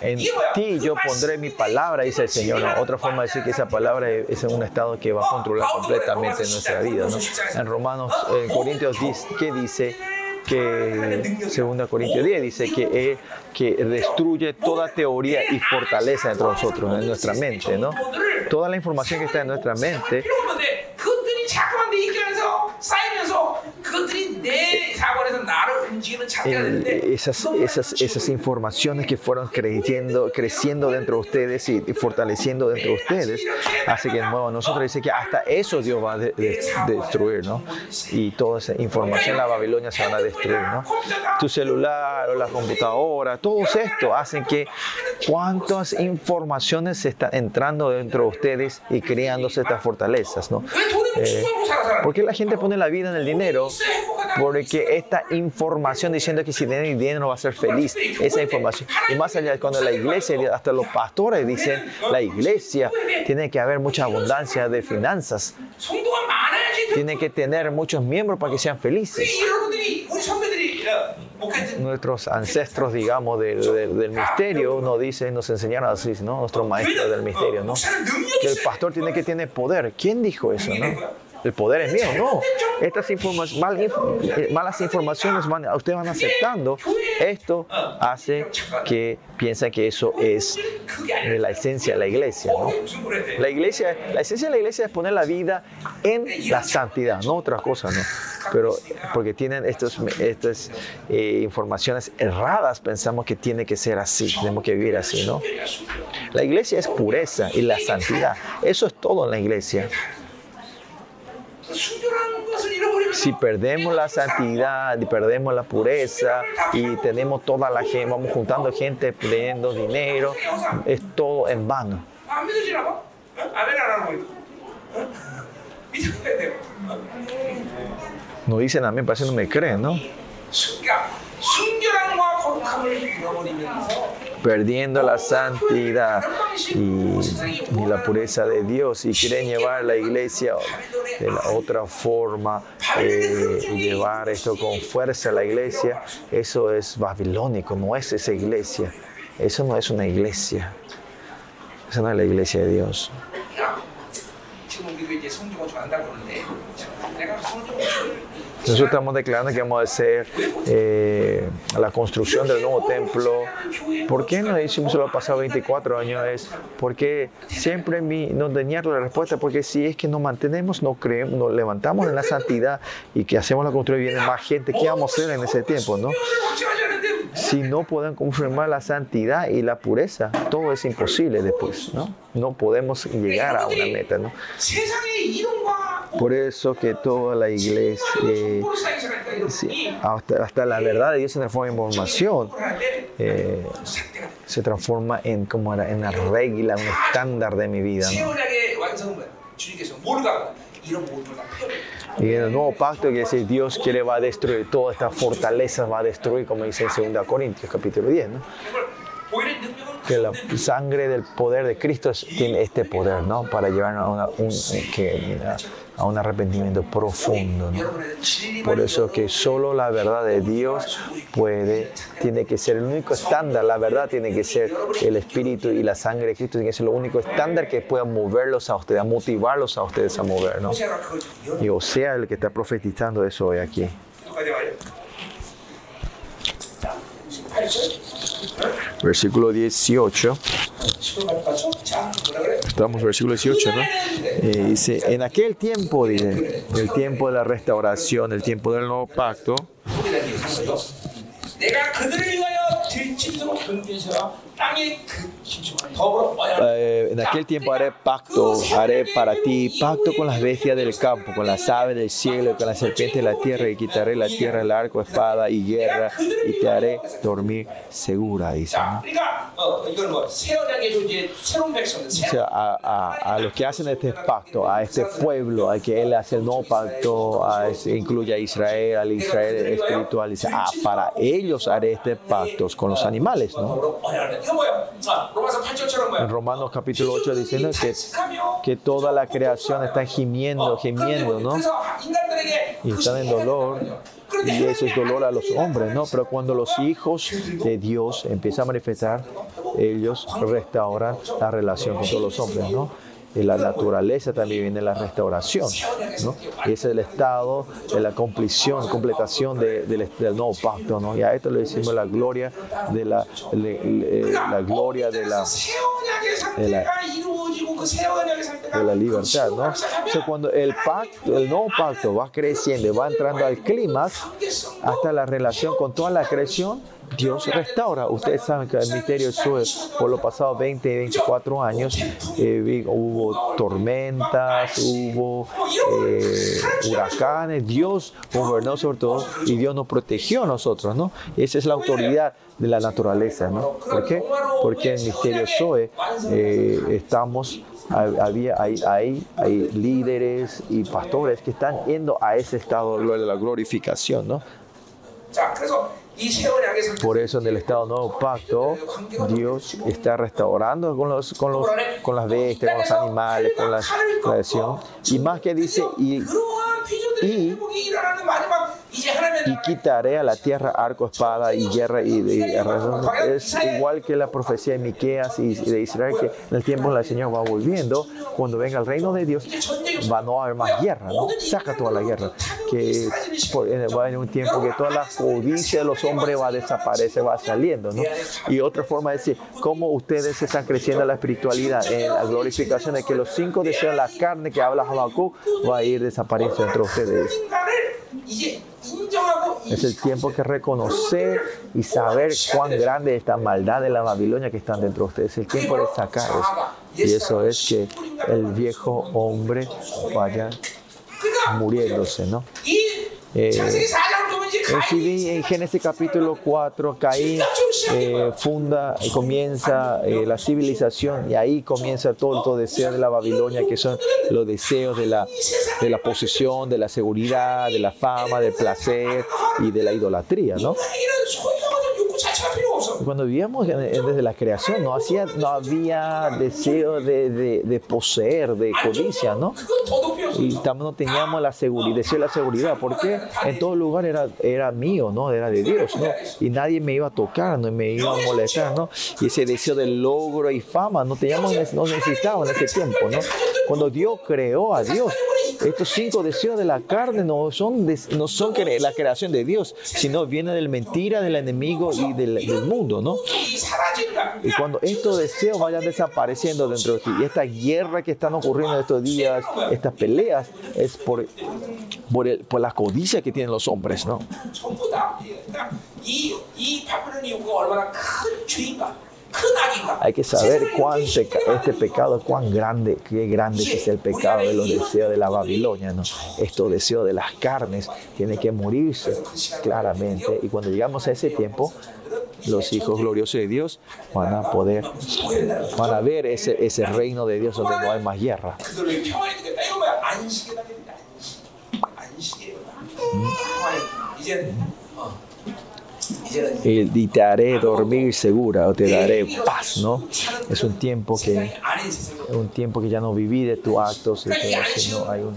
en ti yo pondré mi palabra, dice el Señor. ¿no? Otra forma de decir que esa palabra es un estado que va a controlar completamente nuestra vida. En Romanos, en Corintios, ¿qué dice? Que 2 Corintios 10 dice que, eh, que destruye toda teoría y fortaleza entre nosotros, en nuestra mente. ¿no? Toda la información que está en nuestra mente esas, esas, esas informaciones que fueron creciendo, creciendo dentro de ustedes y, fortaleciendo dentro de ustedes, hace que nuevo nosotros dice que hasta eso Dios va a destruir, ¿no? Y toda esa información la Babilonia se van a destruir, ¿no? Tu celular o la computadora, todo esto hacen que cuántas informaciones se están entrando dentro de ustedes y creándose estas fortalezas, ¿no? Eh, ¿Por qué la gente pone la vida en el dinero? Porque esta información diciendo que si tiene dinero va a ser feliz, esa información. Y más allá, cuando la iglesia, hasta los pastores dicen, la iglesia tiene que haber mucha abundancia de finanzas. Tiene que tener muchos miembros para que sean felices nuestros ancestros, digamos, del, del, misterio nos dicen, nos enseñaron así, ¿no? Nuestros maestros del misterio, ¿no? Que el pastor tiene que tener poder. ¿Quién dijo eso, no? El poder es mío, no. Estas eh, malas informaciones van, ustedes van aceptando. Esto hace que piensen que eso es la esencia de la iglesia. ¿no? La iglesia, la esencia de la iglesia es poner la vida en la santidad, no otra cosa, ¿no? Pero porque tienen estos, estas eh, informaciones erradas, pensamos que tiene que ser así, tenemos que vivir así, ¿no? La iglesia es pureza y la santidad. Eso es todo en la iglesia. Si perdemos la santidad perdemos la pureza y tenemos toda la gente, vamos juntando gente pidiendo dinero, es todo en vano. No dicen a mí, parece que no me creen, ¿no? Perdiendo la santidad y, la pureza de Dios y quieren llevar la iglesia de la otra forma eh, y llevar esto con fuerza a la iglesia, eso es babilónico, no es esa iglesia. Eso no es una iglesia. Esa no es la iglesia de Dios. Nosotros estamos declarando que vamos a hacer eh, la construcción del nuevo templo. ¿Por qué no hicimos lo pasado 24 años? Es porque siempre mi, no tenía la respuesta, porque si es que nos mantenemos, nos creemos, nos levantamos en la santidad y que hacemos la construcción y viene más gente, ¿qué vamos a hacer en ese tiempo? ¿no? Si no pueden confirmar la santidad y la pureza, todo es imposible después, ¿no? No podemos llegar a una meta, ¿no? Por eso que toda la iglesia, hasta, la verdad de Dios se transforma en información, eh, se transforma en, como en una regla, un estándar de mi vida. Y en el nuevo pacto que dice Dios quiere va a destruir todas estas fortalezas, va a destruir, como dice en 2 Corintios capítulo 10. ¿no? que la sangre del poder de Cristo tiene este poder, ¿no? Para llevarnos a, un, que, a un arrepentimiento profundo. Por eso que solo la verdad de Dios puede, tiene que ser el único estándar. La verdad tiene que ser el Espíritu y la sangre de Cristo tiene que ser lo único estándar que pueda moverlos a ustedes, motivarlos a ustedes a mover. ¿no? Y o sea el que está profetizando eso hoy aquí. Versículo 18. Estamos en versículo 18, ¿no? Eh, dice, en aquel tiempo, dice, el tiempo de la restauración, el tiempo del nuevo pacto, eh, en aquel tiempo haré pacto, haré para ti pacto con las bestias del campo, con las aves del cielo, con las serpientes de la tierra, y quitaré la tierra, el arco, espada y guerra, y te haré dormir segura, dice. a, los que hacen este pacto, a este pueblo, a que él hace el nuevo pacto, incluye a Israel, al Israel espiritual, dice, ah, para ellos haré este pacto con los animales, ¿no? En Romanos capítulo 8 diciendo que, que toda la creación está gimiendo, gimiendo, ¿no? Y están en dolor. Y eso es dolor a los hombres, ¿no? Pero cuando los hijos de Dios empiezan a manifestar, ellos restauran la relación con todos los hombres, ¿no? Y la naturaleza también viene la restauración. ¿no? Y ese es el estado de la compleción, completación del nuevo pacto. ¿no? Y a esto le decimos la gloria de la, la gloria de la, de la libertad, ¿no? O sea, cuando el pacto, el nuevo pacto va creciendo y va entrando al clima, hasta la relación con toda la creación, Dios restaura. Ustedes saben que el misterio sube por los pasados 20 y 24 años. eh, hubo tormentas, hubo eh, huracanes. Dios gobernó sobre todo y Dios nos protegió a nosotros, ¿no? Esa es la autoridad de la naturaleza, ¿no? ¿Por qué? Porque en el misterio Zoe eh, estamos había, hay, hay, líderes y pastores que están yendo a ese estado de la glorificación, ¿no? Por eso en el estado nuevo pacto, Dios está restaurando con, los, con, los, con las bestias, con los animales, con la creación. Y más que dice, y, y, y quitaré a la tierra arco, espada y guerra. Y, es igual que la profecía de Miqueas y de Israel, que en el tiempo el Señor va volviendo. Cuando venga el reino de Dios, va a no haber más guerra, ¿no? Saca toda la guerra. Que va a haber un tiempo que toda la codicia de los hombres va a desaparecer, va saliendo, ¿no? Y otra forma de decir, cómo ustedes están creciendo en la espiritualidad, en la glorificación de que los cinco deseos de la carne que habla Habacuc va a ir desapareciendo entre ustedes. Es el tiempo que reconocer y saber cuán grande es esta maldad de la Babilonia que están dentro de ustedes. Es el tiempo de sacarlos. Y eso es que el viejo hombre vaya muriéndose, ¿no? Eh, en Génesis capítulo 4, Caín eh, funda, comienza eh, la civilización y ahí comienza todo el deseo de la Babilonia, que son los deseos de la, de la posesión, de la seguridad, de la fama, del placer y de la idolatría, ¿no? Cuando vivíamos desde la creación, no, hacía, no había deseo de, de, poseer, de codicia, ¿no? Y también no teníamos la seguridad, deseo de la seguridad, porque en todo lugar era, era mío, ¿no? Era de Dios, ¿no? Y nadie me iba a tocar, no me iba a molestar, ¿no? Y ese deseo de logro y fama no teníamos, no necesitábamos en ese tiempo, ¿no? Cuando Dios creó a Dios, estos cinco deseos de la carne no son, no son la creación de Dios, sino viene de la mentira del enemigo y del, del mundo, ¿no? Y cuando estos deseos vayan desapareciendo dentro de ti, y esta guerra que están ocurriendo estos días, estas peleas, es por, por, el, por la codicia que tienen los hombres, ¿no? Hay que saber cuán este pecado, cuán grande, qué grande es el pecado de los deseos de la Babilonia, ¿no? Estos deseos de las carnes tienen que morirse claramente. Y cuando llegamos a ese tiempo, los hijos gloriosos de Dios van a poder, van a ver ese, ese reino de Dios donde no hay más guerra. Y te haré dormir segura o te daré paz, ¿no? Es un tiempo que, un tiempo que ya no viví de tus actos, sino hay un,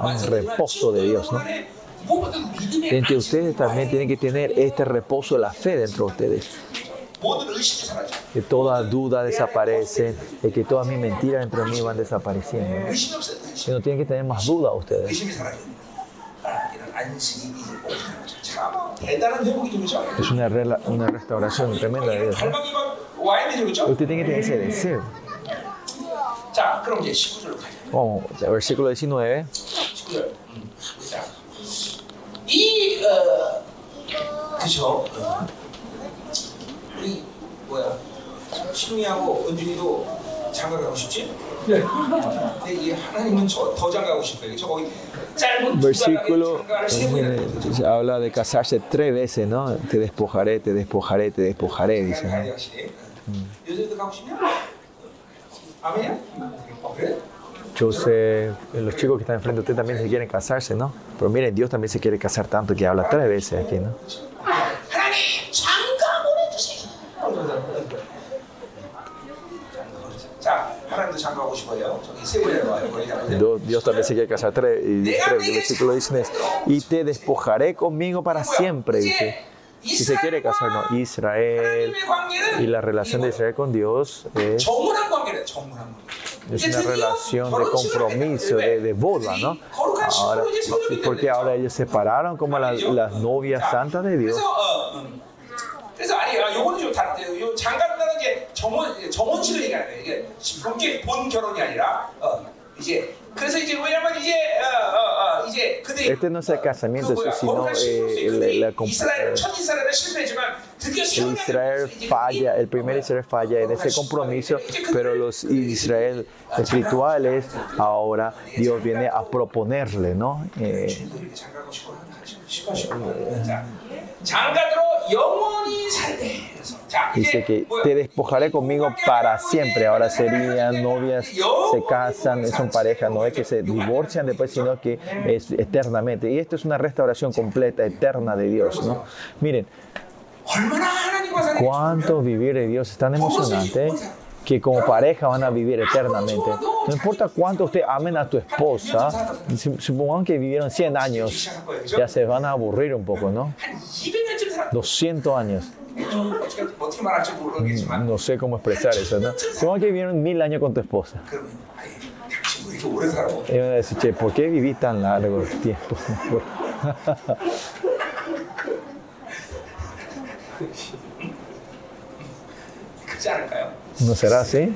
hay un reposo de Dios, ¿no? Entre ustedes también tienen que tener este reposo de la fe dentro de ustedes. Que toda duda desaparece, de que todas mis mentiras dentro de mí van desapareciendo. Que no tienen que tener más duda ustedes. Es una, una restauración tremenda de Dios. Usted tiene que tener ese deseo. Vamos, versículo 19. 이 어, 그죠? 어, 우리 뭐야 신우이하고 은준이도 장가 가고 싶지? Versículo eh, habla de casarse tres veces, ¿no? Te despojaré, te despojaré, te despojaré, dice. ¿no? Mm. Sé, los chicos que están enfrente de usted también se quieren casarse, ¿no? Pero miren, Dios también se quiere casar tanto que habla tres veces aquí, ¿no? Dios, también se quiere casar tres, y tres, el versículo dice, y te despojaré conmigo para siempre, dice. Si se quiere casar, no, Israel. Y la relación de Israel con Dios es es una relación de compromiso, de, de boda, ¿no? Ahora, porque ahora ellos se separaron como las, las novias santas de Dios. 정원 정원식을 얘기하는 거예요. 이게 본게 본 결혼이 아니라 어, 이제 그래서 이제 왜냐면 이제 어, 어, 어, 이제 그들이 Este no es el casamiento, 그 뭐야, sino 거룩한 eh, 신분이 la, 그들이 la comp- 이스라엘 첫 이스라엘은 실패했지만 드디어 El 세운 Israel 이제 falla, el primer Israel falla en ese compromiso, pero los Israel espirituales ahora Dios viene a proponerle, ¿no? Eh, Dice que te despojaré conmigo para siempre. Ahora serían novias, se casan, son pareja, no es que se divorcian después, sino que es eternamente. Y esto es una restauración completa, eterna de Dios. ¿no? Miren, cuánto vivir de Dios es tan emocionante que como pareja van a vivir eternamente. No importa cuánto usted amen a tu esposa, supongan que vivieron 100 años, ya se van a aburrir un poco, ¿no? 200 años. Mm, no sé cómo expresar eso, ¿no? Supongan que vivieron mil años con tu esposa. Y van a decir, che, ¿por qué viví tan largo el tiempo? ¿No será así?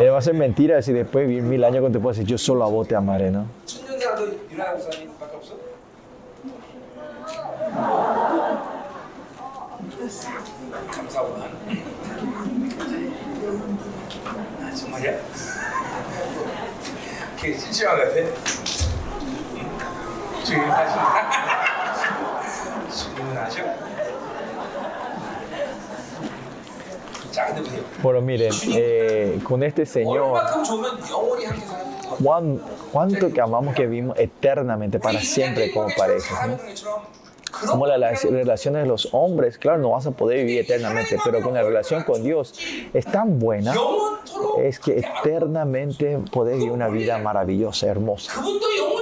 Eh, va a ser mentira si después de mil años con te puedo decir yo solo a vos te amaré, ¿no? Bueno, miren, eh, con este Señor, ¿cuánto que amamos que vivimos eternamente, para siempre como pareja? ¿sí? como la, las relaciones de los hombres, claro, no vas a poder vivir eternamente, pero con la relación con Dios es tan buena, es que eternamente podés vivir una vida maravillosa, hermosa.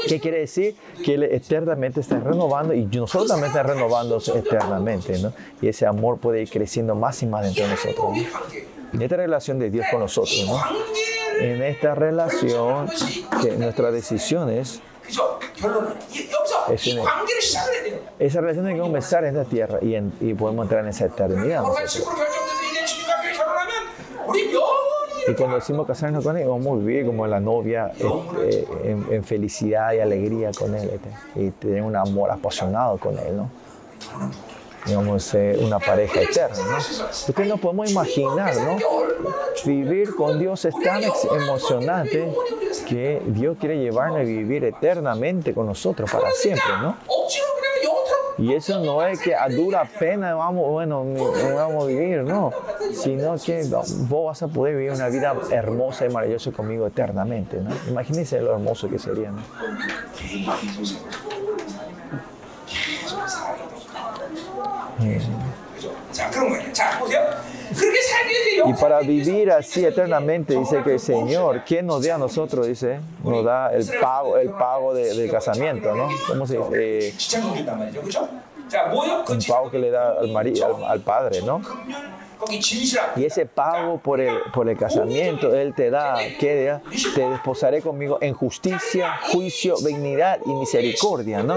¿Qué quiere decir? Que Él eternamente está renovando y nosotros también estamos renovando eternamente, ¿no? Y ese amor puede ir creciendo más y más dentro de nosotros. En esta relación de Dios con nosotros, ¿no? En esta relación, que nuestras decisiones 그죠? 결론은 이- 여기서 Es 이 en- 관계를 시작을 해야 돼요. esa relación tiene que comenzar en esta tierra y, en- y podemos entrar en esa eternidad. 거룩한 nosotros. 친구로 결정돼서 이제 주님과 함께 결혼하면 우리 영원히 Y cuando decimos casarnos con Él, vamos a vivir como la novia eh, eh, en, en felicidad y alegría con Él este, y tener un amor apasionado con Él, ¿no? digamos, eh, una pareja eterna. ¿no? Porque no podemos imaginar, ¿no? Vivir con Dios es tan emocionante que Dios quiere llevarnos a vivir eternamente con nosotros para siempre, ¿no? Y eso no es que a dura pena vamos, bueno, vamos a vivir, no, sino que vos vas a poder vivir una vida hermosa y maravillosa conmigo eternamente, ¿no? Imagínense lo hermoso que sería, ¿no? Y para vivir así eternamente, dice que el Señor, quién nos dé a nosotros, dice, nos da el pago, el pago de, casamiento, ¿no? ¿Cómo se dice? Eh, un pago que le da al, padre, ¿no? Y ese pago por el, por el casamiento, Él te da, que te desposaré conmigo en justicia, juicio, benignidad y misericordia, ¿no?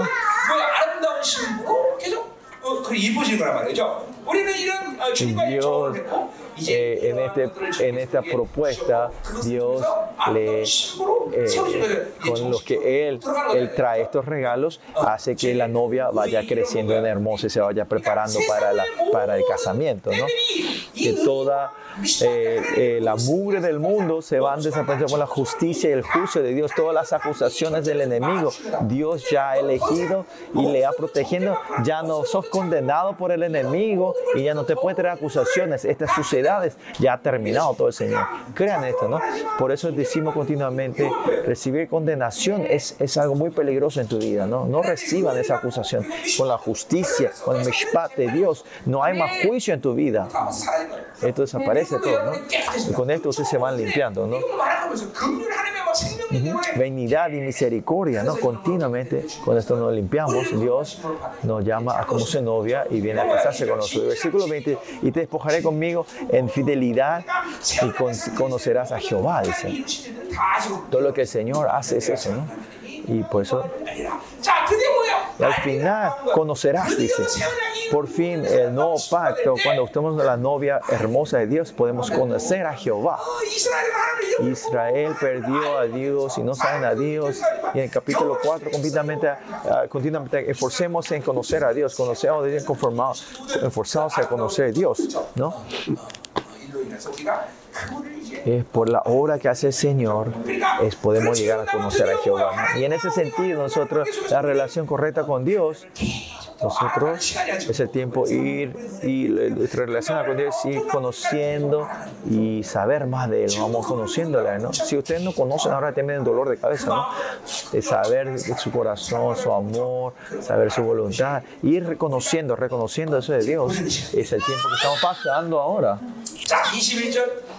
그 이쁘신 거란 말이죠. 우리는 이런 어, 주님과 Dios, 정을 했고 이제 eh, en, este, en esta propuesta, Dios le, eh, con los que él, él trae estos regalos, hace que la novia vaya creciendo en hermosa y se vaya preparando para, la, para el casamiento, ¿no? Que toda eh, eh, la mugre del mundo se van desapareciendo por la justicia y el juicio de Dios, todas las acusaciones del enemigo, Dios ya ha elegido y le ha protegiendo, ya no sos condenado por el enemigo y ya no te puede traer acusaciones, estas sucedades, ya ha terminado todo el Señor. Crean esto, ¿no? Por eso decimos continuamente, recibir condenación es, es algo muy peligroso en tu vida, ¿no? No reciban esa acusación. Con la justicia, con el mishpat de Dios, no hay más juicio en tu vida. Esto desaparece todo, ¿no? Y con esto ustedes se van limpiando, ¿no? Uh -huh. Benignidad y misericordia, ¿no? Continuamente, con esto nos limpiamos, Dios nos llama a como su novia y viene a casarse con nosotros. Versículo 20, y te despojaré conmigo en fidelidad y conocerás a Jehová, dice. Todo lo que el Señor hace es eso, ¿no? Y por eso y al final conocerás, dice. Por fin, el nuevo pacto, cuando estamos la novia hermosa de Dios, podemos conocer a Jehová. Israel perdió a Dios y no saben a Dios. Y en el capítulo 4, continuamente, uh, continuamente esforcemos en conocer a Dios, conocemos a Dios conformados, esforzados a conocer a Dios, ¿no? Es por la obra que hace el Señor, es podemos llegar a conocer a Jehová. Y en ese sentido, nosotros, la relación correcta con Dios nosotros es el tiempo ir y relación con Dios ir conociendo y saber más de Él, vamos conociéndole, ¿no? Si ustedes no conocen, ahora tienen dolor de cabeza, ¿no? De saber su corazón, su amor, saber su voluntad, ir reconociendo, reconociendo eso de Dios, es el tiempo que estamos pasando ahora.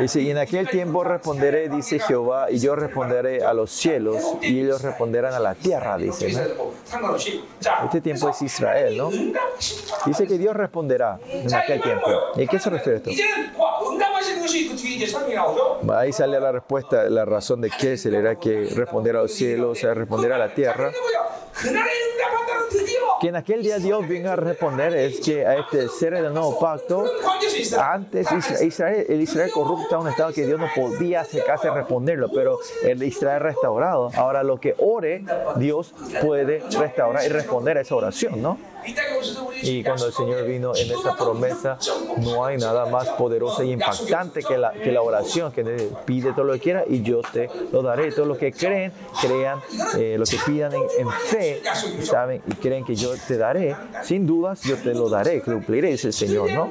Dice, y en aquel tiempo responderé, dice Jehová, y yo responderé a los cielos, y ellos responderán a la tierra, dice. ¿no? Este tiempo es Israel, ¿no? Dice que Dios responderá en aquel tiempo. ¿Y qué se refiere esto? Ahí sale la respuesta, la razón de qué se le hará que responder a los cielos, o sea, responder a la tierra. Quien aquel día Dios venga a responder es que a este ser del nuevo pacto, antes Israel, el Israel corrupto era un estado que Dios no podía acercarse a responderlo, pero el Israel restaurado. Ahora lo que ore, Dios puede restaurar y responder a esa oración, ¿no? Y cuando el Señor vino en esa promesa, no hay nada más poderoso y impactante que la, que la oración, que pide todo lo que quiera y yo te lo daré. Todo lo que creen, crean, eh, lo que pidan en fe daré, ¿saben? Y creen que yo te daré, sin dudas yo te lo daré, cumpliré, dice el Señor, ¿no?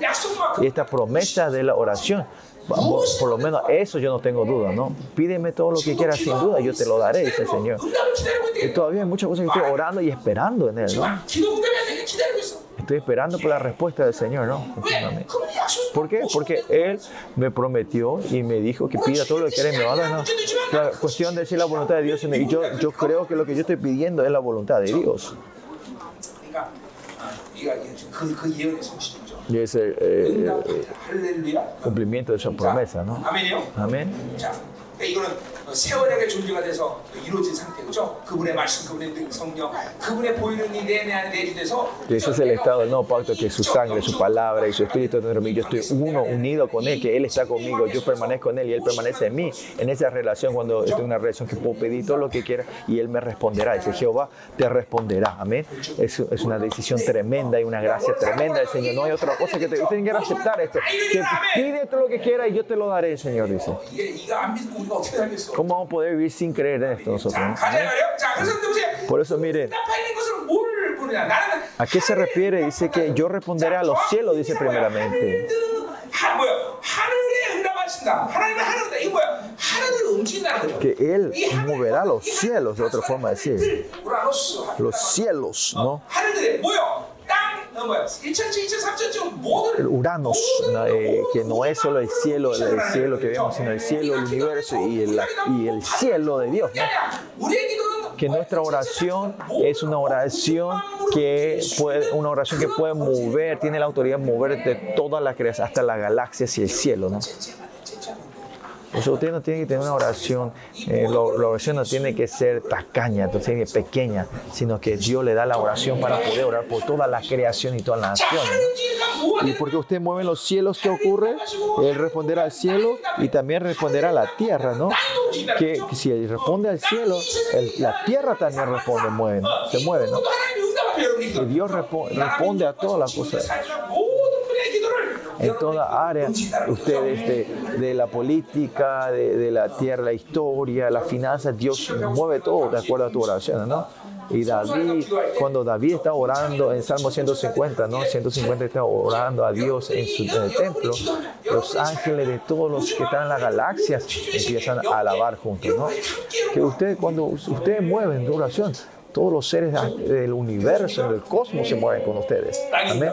Y esta promesa de la oración, Vamos, por lo menos eso yo no tengo duda, ¿no? Pídeme todo lo que quieras sin duda, yo te lo daré, dice el Señor. Y todavía hay muchas cosas que estoy orando y esperando en Él, ¿no? Estoy esperando por la respuesta del Señor, ¿no? ¿Por qué? Porque Él me prometió y me dijo que pida todo lo que quiere y me va ¿no? La cuestión de decir la voluntad de Dios. Y yo, yo creo que lo que yo estoy pidiendo es la voluntad de Dios. Y es el, cumplimiento de esa promesa, ¿no? Amén. 자, 그러니까 이거는 세월에게 존재가 돼서 이루어진 상태, 그죠? 그분의 말씀, 그분의 능, 성령, 그분의 보이는 이내 안에 내주돼서 Que ese es el estado del nuevo pacto, que su sangre, su palabra y su espíritu dentro de mí. Yo estoy uno, unido con Él, que Él está conmigo, yo permanezco en Él y Él permanece en mí. En esa relación, cuando estoy en una relación que puedo pedir todo lo que quiera y Él me responderá. Dice Jehová te responderá. Amén. Es, es una decisión tremenda y una gracia tremenda del Señor. No hay otra cosa que te usted tiene que aceptar esto. Que pide todo lo que quiera y yo te lo daré, Señor, dice. ¿Cómo vamos a poder vivir sin creer en esto. Por eso, mire, ¿a qué se refiere? Dice que yo responderé a los cielos, dice primeramente. Que Él moverá los cielos, de otra forma de decir. Los cielos, ¿no? El que no es solo el cielo, el, cielo que vemos, sino el cielo, el universo y el, cielo de Dios. ¿no? que nuestra oración es una oración que puede, una oración que puede mover, tiene la autoridad de mover de todas las creación, hasta las galaxias y el cielo, ¿no? Entonces usted no tiene que tener una oración, eh, la, oración no tiene que ser tacaña, entonces pequeña, sino que Dios le da la oración para poder orar por toda la creación y todas las naciones. ¿no? Y porque usted mueve los cielos, ¿qué ocurre? Él responderá al cielo y también responderá a la tierra, ¿no? Que, si él responde al cielo, la tierra también responde, mueve, ¿no? se mueve, ¿no? Y Dios responde a todas las cosas en toda área, ustedes de, de la política, de, de, la tierra, la historia, la finanza, Dios mueve todo de acuerdo a tu oración, ¿no? Y David, cuando David está orando en Salmo 150, ¿no? 150 está orando a Dios en, su, en el templo, los ángeles de todos los que están en las galaxias empiezan a alabar juntos, ¿no? Que ustedes, cuando ustedes mueven tu oración, todos los seres del universo, del cosmos se mueven con ustedes. Amén.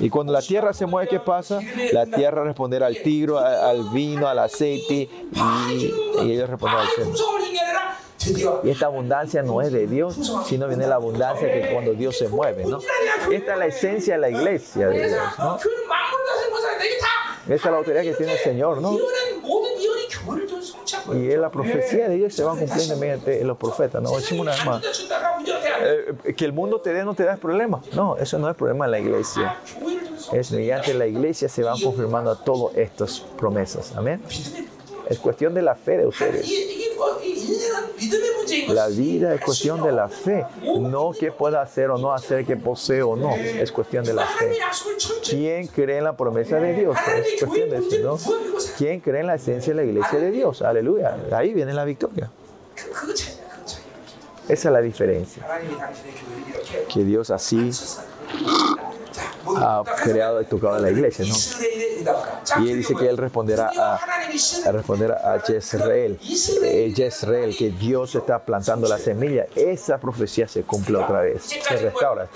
Y cuando la tierra se mueve, ¿qué pasa? La tierra responderá al tigro, al vino, al aceite y, y ellos responderán al cielo. Y esta abundancia no es de Dios, sino viene la abundancia que cuando Dios se mueve, ¿no? Esta es la esencia de la iglesia de Dios, ¿no? Esa es la autoridad que tiene el Señor, ¿no? Y es la profecía de Dios se va cumpliendo mediante los profetas, ¿no? Una vez más. Eh, que el mundo te dé no te da problema. No, eso no es problema de la iglesia. Es mediante la iglesia se van confirmando todas estas promesas. Amén. Es cuestión de la fe de ustedes. La vida es cuestión de la fe, no que pueda hacer o no hacer, que posee o no, es cuestión de la fe. ¿Quién cree en la promesa de Dios? Es cuestión de eso, ¿no? ¿Quién cree en la esencia de la iglesia de Dios? Aleluya, ahí viene la victoria. Esa es la diferencia. Que Dios así ha creado y tocado en la iglesia. ¿no? Y él dice que él responderá a, a responder a Jezreel, eh, Jezreel, que Dios está plantando la semilla. Esa profecía se cumple otra vez, se restaura.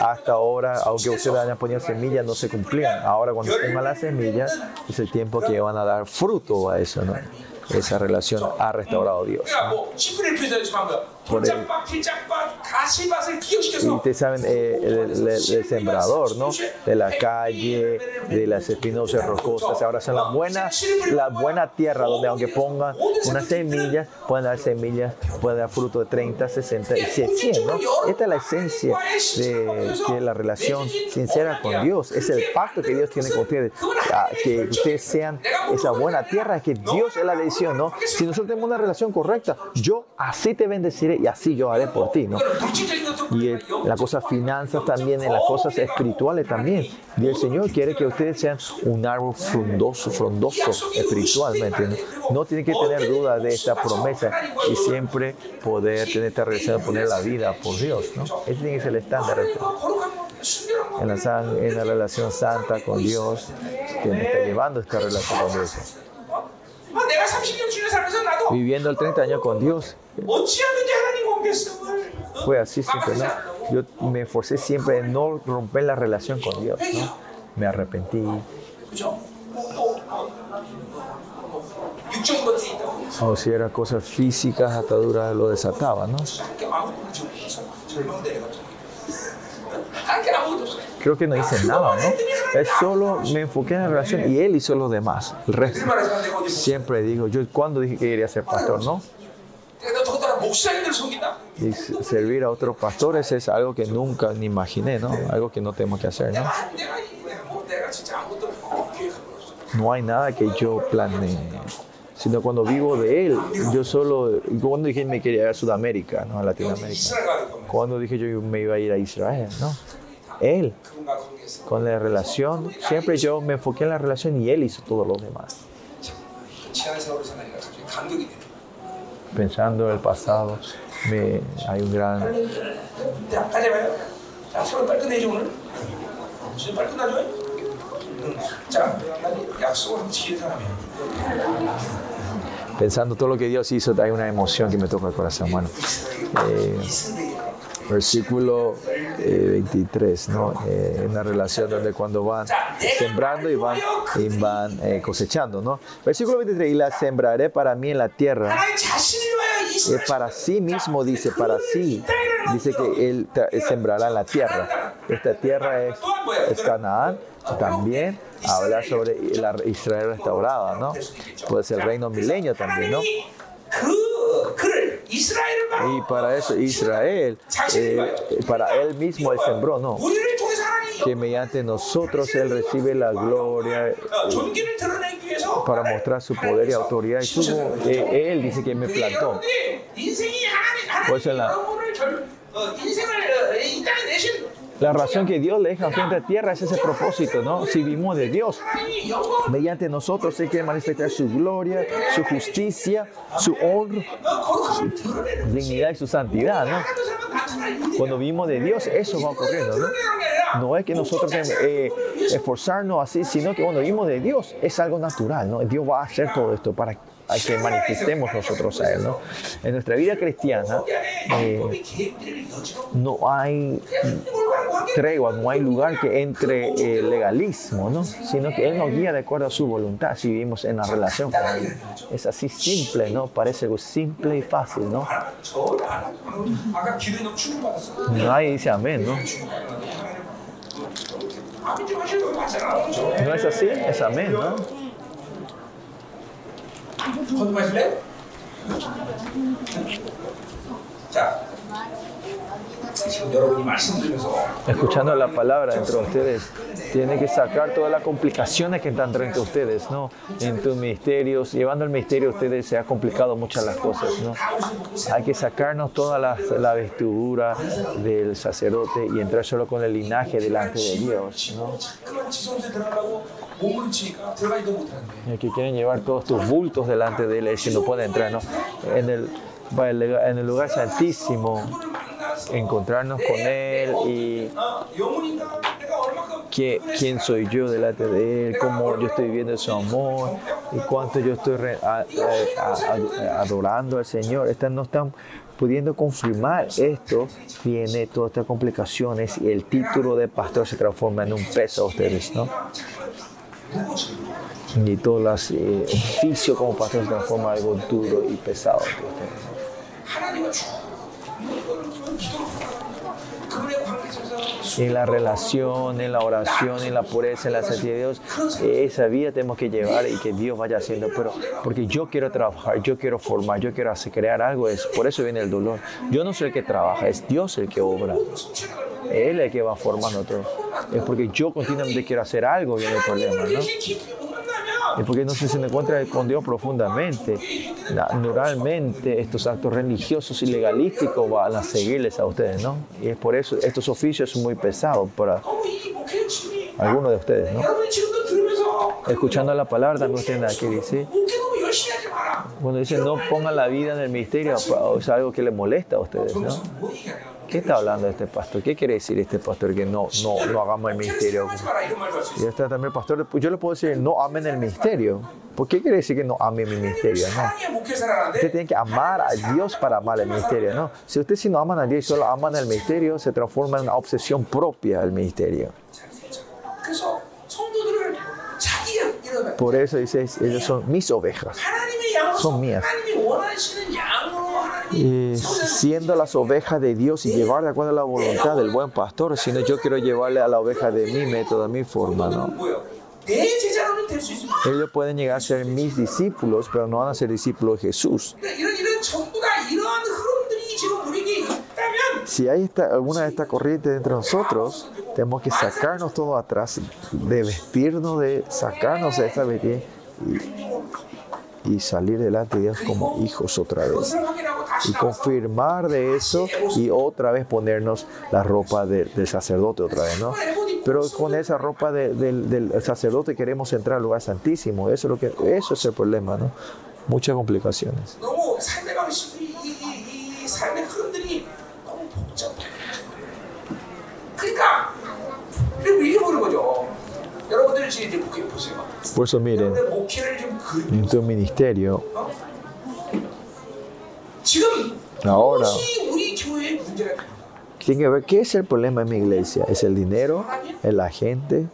Hasta ahora, aunque ustedes hayan ponido semillas, no se cumplían. Ahora cuando pongan la semilla, es el tiempo que van a dar fruto a eso. ¿no? esa relación ha restaurado Dios. Por el, y ustedes saben, eh, el, el, el, sembrador, ¿no? De la calle, de las espinosas rocosas. Ahora son las buenas, la buena tierra donde aunque pongan unas semillas, pueden dar semillas, pueden dar fruto de 30, 60 y 100, ¿no? Esta es la esencia de, de la relación sincera con Dios. Es el pacto que Dios tiene con ustedes. Ah, que ustedes sean esa buena tierra, que Dios es la decisión ¿no? Si nosotros tenemos una relación correcta, yo así te bendeciré y así yo haré por ti, ¿no? Y las cosas finanzas también, en las cosas espirituales también. Y el Señor quiere que ustedes sean un árbol frondoso, frondoso espiritualmente. ¿no? no tienen que tener duda de esta promesa y siempre poder tener esta relación, poner la vida por Dios, ¿no? Ese tiene que ser el estándar. En la, en la relación santa con Dios, que me está llevando esta relación con Dios viviendo el 30 años con Dios. Fue así siempre, ¿no? Yo me esforcé siempre en no romper la relación con Dios, ¿no? Me arrepentí. O si eran cosas físicas, ataduras, lo desataba, ¿no? Creo que no hice nada, ¿no? Es solo me enfoqué en la relación y él hizo lo demás, el resto. Siempre digo, yo cuando dije que quería ser pastor, ¿no? Y servir a otros pastores es algo que nunca ni imaginé, ¿no? Algo que no tenemos que hacer, ¿no? No hay nada que yo planeé sino cuando vivo de él. Yo solo, cuando dije me quería ir a Sudamérica, no a Latinoamérica. Cuando dije yo me iba a ir a Israel, ¿no? Él, con la relación, siempre yo me enfoqué en la relación y Él hizo todo lo demás. Pensando en el pasado, me, hay un gran... Pensando todo lo que Dios hizo, hay una emoción que me toca el corazón. Bueno, eh, versículo eh, 23, ¿no? Eh, una relación donde cuando van sembrando y van, y van eh, cosechando, ¿no? Versículo 23, y la sembraré para mí en la tierra. Eh, para sí mismo dice, para sí. Dice que él eh, sembrará en la tierra. Esta tierra es, es Canaán, también habla sobre la Israel restaurada, ¿no? Pues el reino milenio también, ¿no? Y para eso Israel, eh, para él mismo él sembró, no. Que mediante nosotros él recibe la gloria eh, para mostrar su poder y autoridad. Y tuvo, eh, él dice que me plantó. Pues en la, la razón que Dios le deja frente a tierra es ese propósito, ¿no? Si vimos de Dios, mediante nosotros Él quiere manifestar su gloria, su justicia, su honra, su dignidad y su santidad, ¿no? Cuando vimos de Dios, eso va ocurriendo, ¿no? No es que nosotros eh, eh esforzarnos así, sino que cuando vimos de Dios es algo natural, ¿no? Dios va a hacer todo esto para que a que manifestemos nosotros a Él. ¿no? En nuestra vida cristiana eh, no hay tregua, no hay lugar que entre el legalismo, ¿no? sino que Él nos guía de acuerdo a su voluntad si vivimos en la relación con Él. Es así simple, ¿no? Parece simple y fácil, ¿no? Nadie dice amén, ¿no? No es así, es amén, ¿no? 커피 마실래? 자. Escuchando la palabra entre ustedes, tiene que sacar todas las complicaciones que están entre ustedes, ¿no? En tus misterios, llevando el misterio a ustedes se ha complicado muchas las cosas, ¿no? Hay que sacarnos toda la, la vestidura del sacerdote y entrar solo con el linaje delante de Dios, ¿no? Y quieren llevar todos tus bultos delante de Él si no pueden entrar, ¿no? En el, en el lugar santísimo encontrarnos con Él y que, quién soy yo delante de Él, cómo yo estoy viviendo su amor y cuánto yo estoy adorando al Señor. Estas no están pudiendo confirmar esto, viene todas estas complicaciones y el título de pastor se transforma en un peso a ustedes, ¿no? Y todo el eh, oficio como pastor se transforma en algo duro y pesado. En la relación, en la oración, en la pureza, en la santidad de Dios, esa vida tenemos que llevar y que Dios vaya haciendo. Pero porque yo quiero trabajar, yo quiero formar, yo quiero hacer, crear algo, es por eso viene el dolor. Yo no soy el que trabaja, es Dios el que obra. Él es el que va formando todo. Es porque yo continuamente quiero hacer algo, viene el problema, ¿no? Es porque no se encuentra con Dios profundamente. Naturalmente, estos actos religiosos y legalísticos van a seguirles a ustedes, ¿no? Y es por eso, estos oficios son muy pesados para algunos de ustedes, ¿no? Escuchando la palabra también ustedes aquí dice, cuando dice no pongan la vida en el misterio, es algo que les molesta a ustedes, ¿no? ¿Qué está hablando este pastor? ¿Qué quiere decir este pastor que no, no, no hagamos el ministerio? Y este también pastor, yo le puedo decir, no amen el ministerio. ¿Por qué quiere decir que no amen mi ministerio? Usted tiene que amar a Dios para amar el ministerio. Si usted si no aman a Dios y solo aman el ministerio, se transforma en una obsesión propia el ministerio. Por eso dice, ellos son mis ovejas, son mías siendo las ovejas de Dios y llevar de a la voluntad del buen pastor, sino yo quiero llevarle a la oveja de mi método, de mi forma, ¿no? Ellos pueden llegar a ser mis discípulos, pero no van a ser discípulos de Jesús. Si hay alguna de estas corrientes entre nosotros, tenemos que sacarnos todo atrás, de vestirnos, de sacarnos de esta vestida y salir delante de Dios como hijos otra vez. Y confirmar de eso y otra vez ponernos la ropa del sacerdote otra vez, ¿no? Pero con esa ropa del sacerdote queremos entrar al lugar santísimo. Eso es, lo que, eso es el problema, ¿no? Muchas complicaciones. Por eso miren, en tu ministerio, ahora, tiene que ver qué es el problema en mi iglesia. ¿Es el dinero? ¿Es la gente?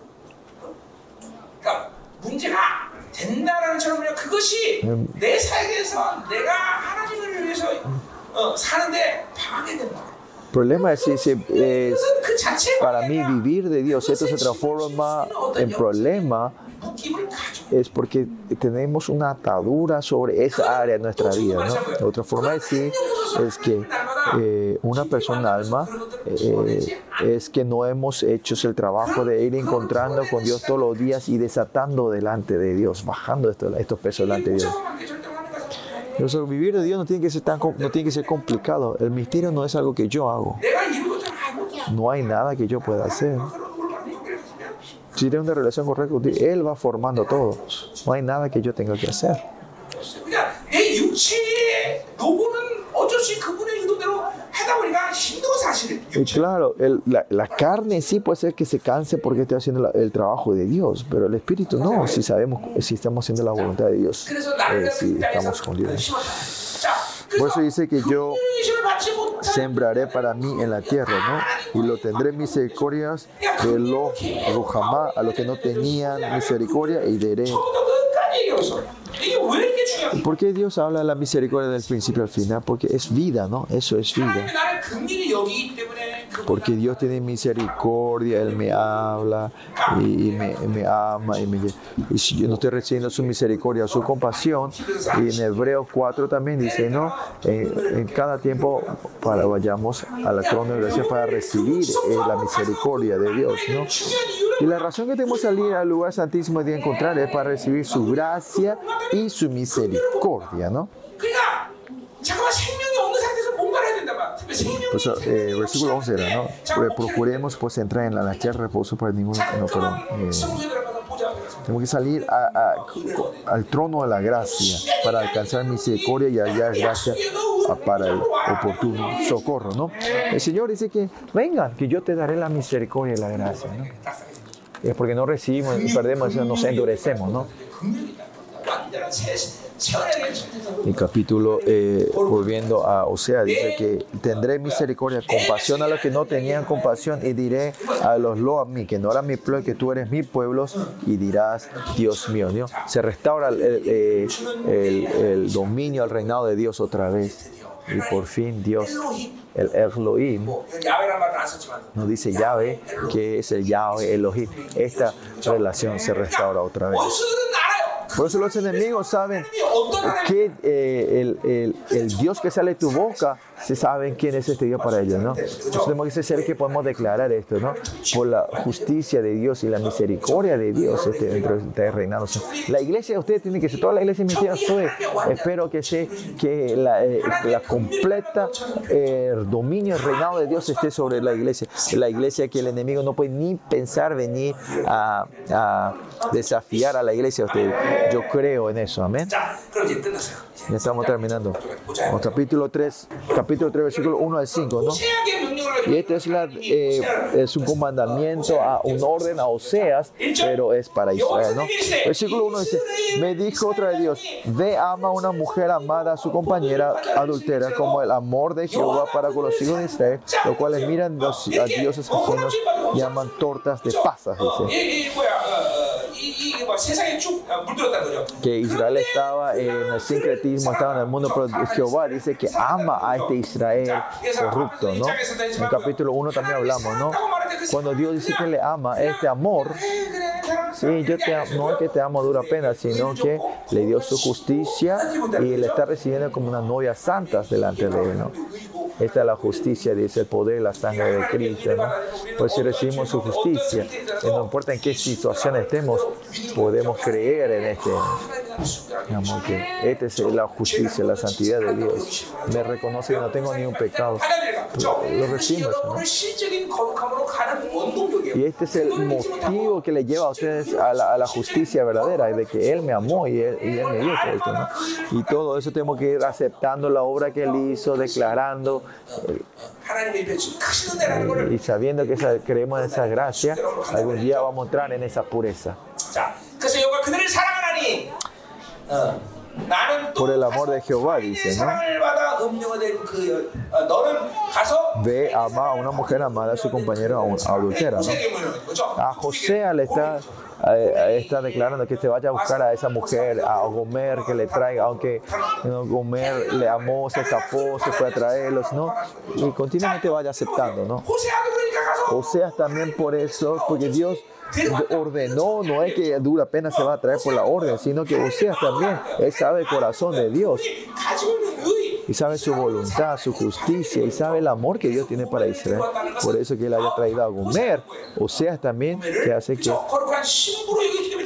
Problema es, si es para mí vivir de Dios, esto se transforma en problema, es porque tenemos una atadura sobre esa área de nuestra vida. ¿no? Otra forma de decir es que eh, una persona alma eh, es que no hemos hecho el trabajo de ir encontrando con Dios todos los días y desatando delante de Dios, bajando estos pesos delante de Dios vivir de Dios no tiene, que ser tan, no tiene que ser complicado. El misterio no es algo que yo hago. No hay nada que yo pueda hacer. Si tiene una relación correcta Él va formando todo. No hay nada que yo tenga que hacer. Y claro, el, la, la, carne sí puede ser que se canse porque estoy haciendo el trabajo de Dios, pero el espíritu no, si sabemos, si estamos haciendo la voluntad de Dios, eh, si estamos con Dios. Por eso dice que yo sembraré para mí en la tierra, ¿no? Y lo tendré misericordias de los a los que no tenían misericordia, y daré ¿Por qué Dios habla de la misericordia del principio al final? Ah? Porque es vida, ¿no? Eso es vida porque Dios tiene misericordia, Él me habla y, me, me, ama. Y, me, y, si yo no estoy recibiendo su misericordia, su compasión, y en Hebreos 4 también dice, no, en, en cada tiempo para vayamos a la corona de gracia para recibir eh, la misericordia de Dios. ¿no? Y la razón que tenemos que salir al lugar santísimo de encontrar es para recibir su gracia y su misericordia. ¿no? Pues, eh, versículo 11 era, ¿no? Eh, procuremos pues entrar en la noche de reposo para ningún... No, perdón. Eh, tenemos que salir a, a, al trono de la gracia para alcanzar misericordia y hallar gracia para el oportuno socorro, ¿no? El Señor dice que vengan, que yo te daré la misericordia y la gracia, ¿no? Es porque no recibimos, perdemos, nos endurecemos, ¿no? El capítulo, eh, volviendo a Osea, dice que tendré misericordia, compasión a los que no tenían compasión y diré a los lo a mí, que no eran mi pueblo, que tú eres mi pueblo y dirás, Dios mío, ¿no? Se restaura eh, el- el dominio, el reinado de Dios otra vez. Y por fin Dios, el Elohim, nos dice Yahweh, que es el Yahweh Elohim. Esta relación se restaura otra vez. Por eso los enemigos saben que eh, el, el Dios que sale de tu boca se saben quién es este Dios para ellos, ¿no? Tenemos que ser que podemos declarar esto, ¿no? Por la justicia de Dios y la misericordia de Dios este, dentro de este reinado. La iglesia, ustedes tienen que ser, toda la iglesia misión soy, espero que sé que la, eh, la completa eh, dominio, el reinado de Dios esté sobre la iglesia. La iglesia que el enemigo no puede ni pensar venir a, a desafiar a la iglesia. Ustedes. Yo creo en eso, amén. Ya estamos terminando. O capítulo 3, capítulo 3, versículo 1 al 5, ¿no? Y este es, la, eh, es un comandamiento, a un orden a Oseas, pero es para Israel, ¿no? Versículo 1 dice, me dijo otra de Dios, ve ama a una mujer amada a su compañera adultera como el amor de Jehová para con los hijos de Israel, los cuales miran los, a dioses ajenos y aman tortas de pasas, dice. 이, 이 뭐야 어, 어, 이, 이게 뭐 세상에 쭉 어, 물들었다는 거죠. que Israel estaba en el sincretismo, estaba en el mundo, pero Jehová dice que ama a este Israel corrupto, ¿no? En el capítulo 1 también hablamos, ¿no? Cuando Dios dice que le ama, este amor, 그래, 그래, 사랑. sí, yo te amo, no es que te amo a dura pena, sino que le dio su justicia y le está recibiendo como una novia santa delante de él, ¿no? Esta es la justicia, dice el poder la sangre de Cristo, ¿no? Pues si recibimos su justicia, no importa en qué situación estemos, podemos creer en este, Digamos que esta es la justicia, la santidad de Dios. Me reconoce que no tengo ni un pecado. Lo recibo. ¿no? Y este es el motivo que le lleva a ustedes a la, a la justicia verdadera, de que Él me amó y Él, y él me dio esto. ¿no? Y todo eso tenemos que ir aceptando la obra que Él hizo, declarando. Eh, y sabiendo que esa, creemos en esa gracia, algún día vamos a entrar en esa pureza por el amor de Jehová, dice, ¿no? Ve, ama a una mujer amada a su compañero adultera, ¿no? A José le está, está declarando que se vaya a buscar a esa mujer, a Gomer que le traiga, aunque Gomer le amó, se escapó, se fue a traerlos, ¿no? Y continuamente vaya aceptando, ¿no? Oseas también por eso, porque Dios ordenó, no es que dura pena se va a traer por la orden, sino que Oseas también, él sabe el corazón de Dios y sabe su voluntad, su justicia y sabe el amor que Dios tiene para Israel. Por eso que él haya traído a Gomer, Oseas también, que hace que,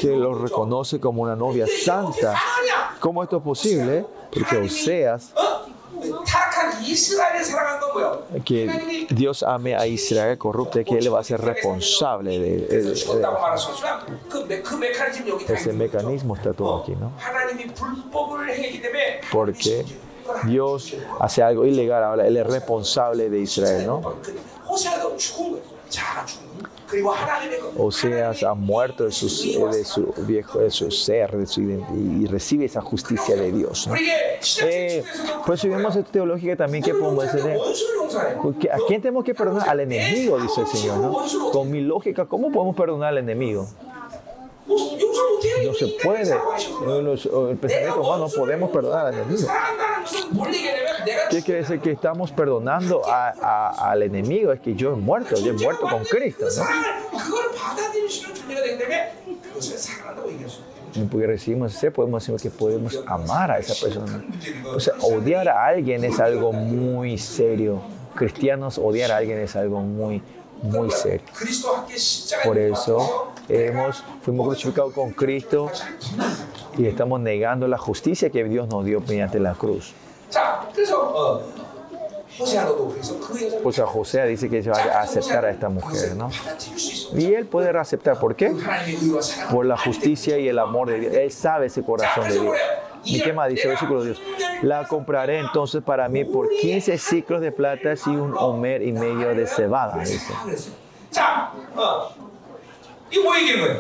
que lo reconoce como una novia santa. ¿Cómo esto es posible? Porque Oseas que Dios ame a Israel corrupta, que Él va a ser responsable de, de, de ese mecanismo está todo aquí, ¿no? Porque Dios hace algo ilegal, ahora Él es responsable de Israel, ¿no? Oseas ha muerto de, sus, de su viejo, de su ser, de su y recibe esa justicia de Dios. ¿no? Eh, pues si vemos esta teológica también que podemos decir, porque ¿a quién tenemos que perdonar? Al enemigo, dice el Señor. ¿no? Con mi lógica, ¿cómo podemos perdonar al enemigo? No se puede. el pensamiento humano no podemos perdonar al enemigo. ¿Qué quiere decir que estamos perdonando a, a, al enemigo? Es que yo he muerto, yo he muerto con Cristo. ¿no? Porque recibimos ese, podemos decir que podemos amar a esa persona. O sea, odiar a alguien es algo muy serio. Cristianos, odiar a alguien es algo muy muy serio. Por eso eh, hemos, fuimos crucificados con Cristo y estamos negando la justicia que Dios nos dio mediante la cruz. Pues a José dice que ella va a aceptar a esta mujer, ¿no? Y él puede aceptar, ¿por qué? Por la justicia y el amor de Dios. Él sabe ese corazón de Dios. ¿Y qué más dice el versículo de Dios? La compraré entonces para mí por 15 ciclos de plata y un homer y medio de cebada.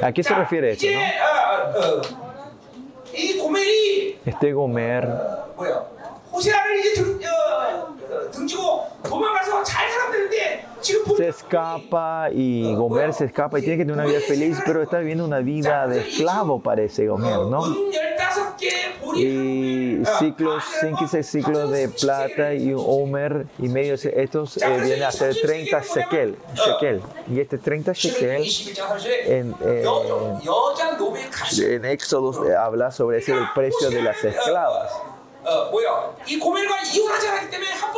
¿A qué se refiere esto? No? Este Gomer se escapa y Gomer se escapa y tiene que tener una vida feliz, pero está viviendo una vida de esclavo, parece Gomer, ¿no? Y ciclos, cinco y seis ciclos de plata y Homer y medio, estos eh, vienen a ser 30 shekel, shekel. Y este 30 shekel en, eh, en Éxodo eh, habla sobre ese, el precio de las esclavas.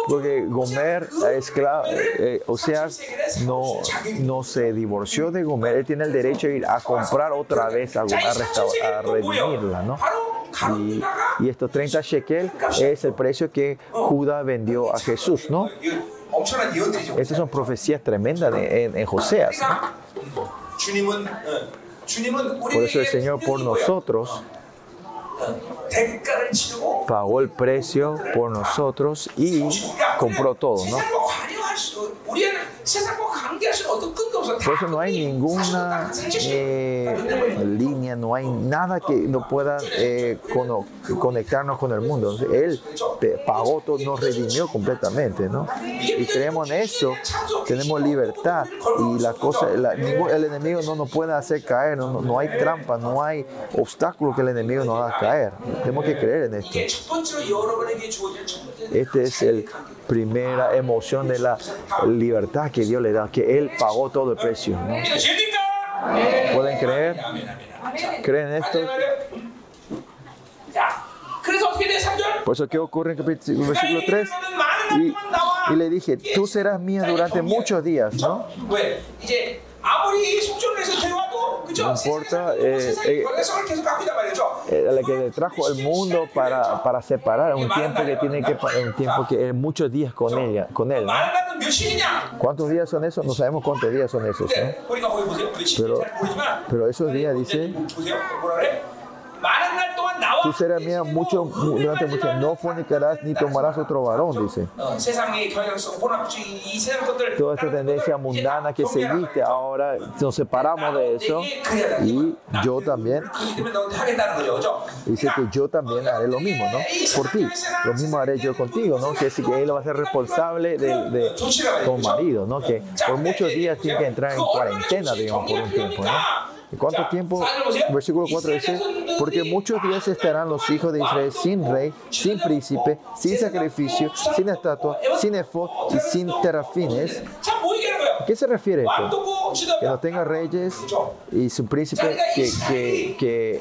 Porque Gomer, esclavo, eh, o sea, no, no se divorció de Gomer, él tiene el derecho de ir a comprar otra vez, a, a, a redimirla, ¿no? Y, estos 30 shekel es el precio que Judá vendió a Jesús, ¿no? Estas son profecías tremendas en, en Joseas. Por eso el Señor por nosotros pagó el precio por nosotros y compró todo, ¿no? Por eso no hay ninguna eh, línea, no hay nada que no pueda eh, conectarnos con el mundo. Él pagó todo, nos redimió completamente, ¿no? Y creemos en eso, tenemos libertad y la cosa, la, el enemigo no nos puede hacer caer, no, no, hay trampa, no hay obstáculo que el enemigo nos haga caer. Tenemos que creer en esto. Este es el primera emoción de la libertad que Dios le da, que Él pagó todo el precio. ¿Pueden creer? ¿Creen esto? Por eso, ¿qué ocurre en el versículo 3? Y, y, le dije, tú serás mía durante muchos días, ¿no? no importa eh, eh, la que le trajo al mundo para, para separar un tiempo que tiene que un tiempo que es muchos días con ella con él ¿no? cuántos días son esos no sabemos cuántos días son esos pero, pero esos días dice Tú serás mía mucho, durante mucho. No fornicarás ni tomarás otro varón, dice. Toda esta tendencia mundana que seguiste ahora, nos separamos de eso. Y yo también. Dice que yo también haré lo mismo, ¿no? Por ti. Lo mismo haré yo contigo, ¿no? Que, sí, que él va a ser responsable de, tu marido, ¿no? Que por muchos días tiene que entrar en cuarentena, digamos, por un tiempo, ¿no? Cuánto tiempo? Versículo 4 dice porque muchos días estarán los hijos de Israel sin rey, sin príncipe, sin sacrificio, sin estatua, sin efod y sin terafines. ¿A qué se refiere esto? Que no tenga reyes y su príncipe que, que, que,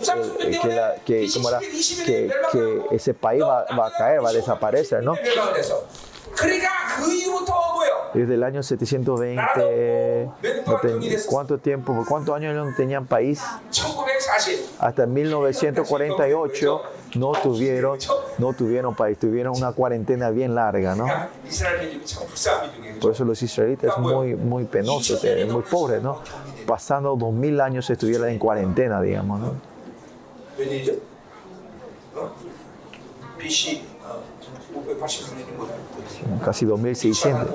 eh, que, ese país va, va a caer, va a desaparecer, ¿no? desde el año 720, ¿cuánto tiempo, cuántos años no tenían país? Hasta 1948 no tuvieron, no tuvieron país, tuvieron una cuarentena bien larga, ¿no? Por eso los israelitas son muy, muy penosos, eh, muy pobres, ¿no? Pasando 2000 años estuvieran en cuarentena, digamos, ¿no? casi 2.600,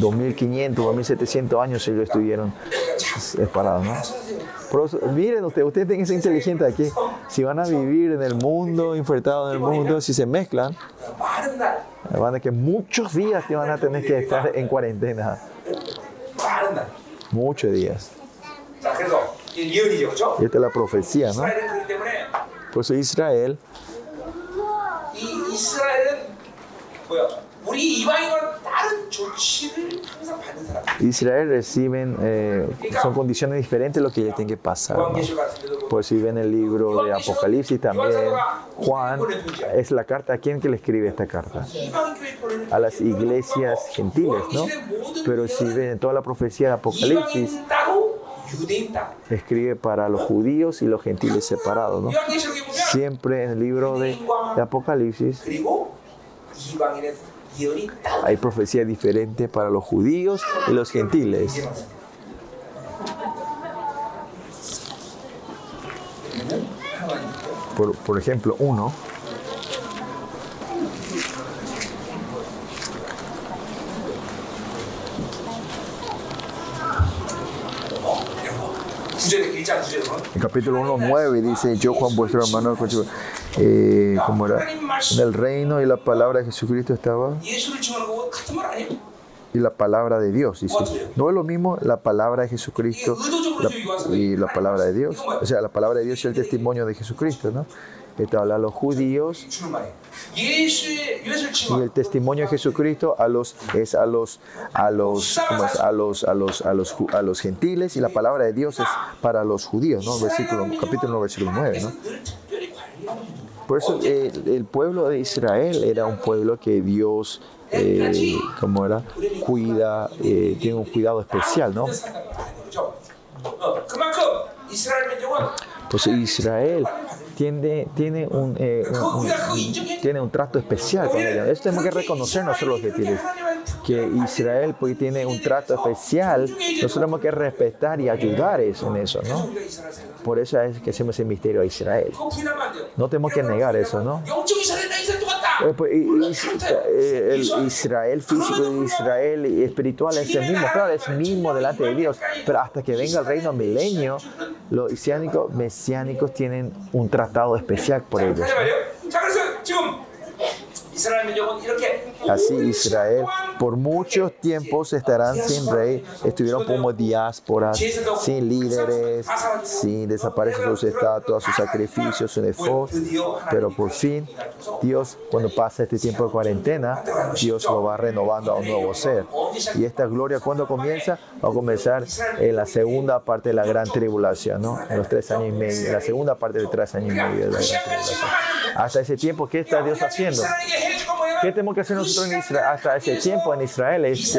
2.500, 2.700 años ellos estuvieron separados. miren ustedes, ustedes tienen esa inteligente aquí. Si van a vivir en el mundo, infectados en el mundo, si se mezclan, van a que muchos días te van a tener que estar en cuarentena. Muchos días. Y esta es la profecía, ¿no? Por eso Israel 이 이스라엘은 뭐야? 우리 이방인과 다른 조치를 항상 받는 사람. Israel reciben, eh, son condiciones diferentes de lo que ellos tienen que pasar. ¿no? 요한계시록 같은 데도 보면 Por si ven el libro de Apocalipsis también, Juan es la carta, ¿a quién que le escribe esta carta? 이방 교회 보내는 A las iglesias gentiles, ¿no? Pero si ven en toda la profecía de Apocalipsis, Escribe para los judíos y los gentiles separados, ¿no? Siempre en el libro de, Apocalipsis hay profecía diferente para los judíos y los gentiles. Por ejemplo, uno. En capítulo 1, 9 dice, yo Juan vuestro hermano, eh, como era, en el reino y la palabra de Jesucristo estaba. Y la palabra de Dios, dice. No es lo mismo la palabra de Jesucristo la, y la palabra de Dios. O sea, la palabra de Dios es el testimonio de Jesucristo, ¿no? Esto habla a los judíos. Y el testimonio de Jesucristo a los es a los a los a los a los a los a los gentiles y la palabra de Dios es para los judíos, ¿no? Versículo capítulo 1 versículo 9, ¿no? Por eso eh, el pueblo de Israel era un pueblo que Dios eh, como era cuida eh, tiene un cuidado especial, ¿no? Entonces Israel tiene, tiene, un, eh, tiene un trato especial con ellos. Eso tenemos que reconocer nosotros los gentiles, que Israel pues, tiene un trato especial. Nosotros tenemos que respetar y ayudar en eso, ¿no? Por eso es que hacemos el misterio a Israel. No tenemos que negar eso, ¿no? Pues, y- y- eh, el Israel físico y Israel espiritual es el mismo, claro, es mismo delante de Dios, pero hasta que venga el reino milenio, los mesiánicos, mesiánicos tienen un tratado especial por ellos. 다 Así Israel por muchos tiempos estarán sin rey, estuvieron como diásporas, sin líderes, sin desaparecer sus estatuas, sus sacrificios, su esfuerzo, Pero por fin, Dios, cuando pasa este tiempo de cuarentena, Dios lo va renovando a un nuevo ser. Y esta gloria, cuando comienza? Va a comenzar en la segunda parte de la gran tribulación, ¿no? En los tres años y medio, en la segunda parte de tres años y medio de la gran tribulación. Hasta ese tiempo, ¿qué está Dios haciendo? ¿Qué tenemos que hacer nosotros en Israel? Hasta ese tiempo en Israel este, es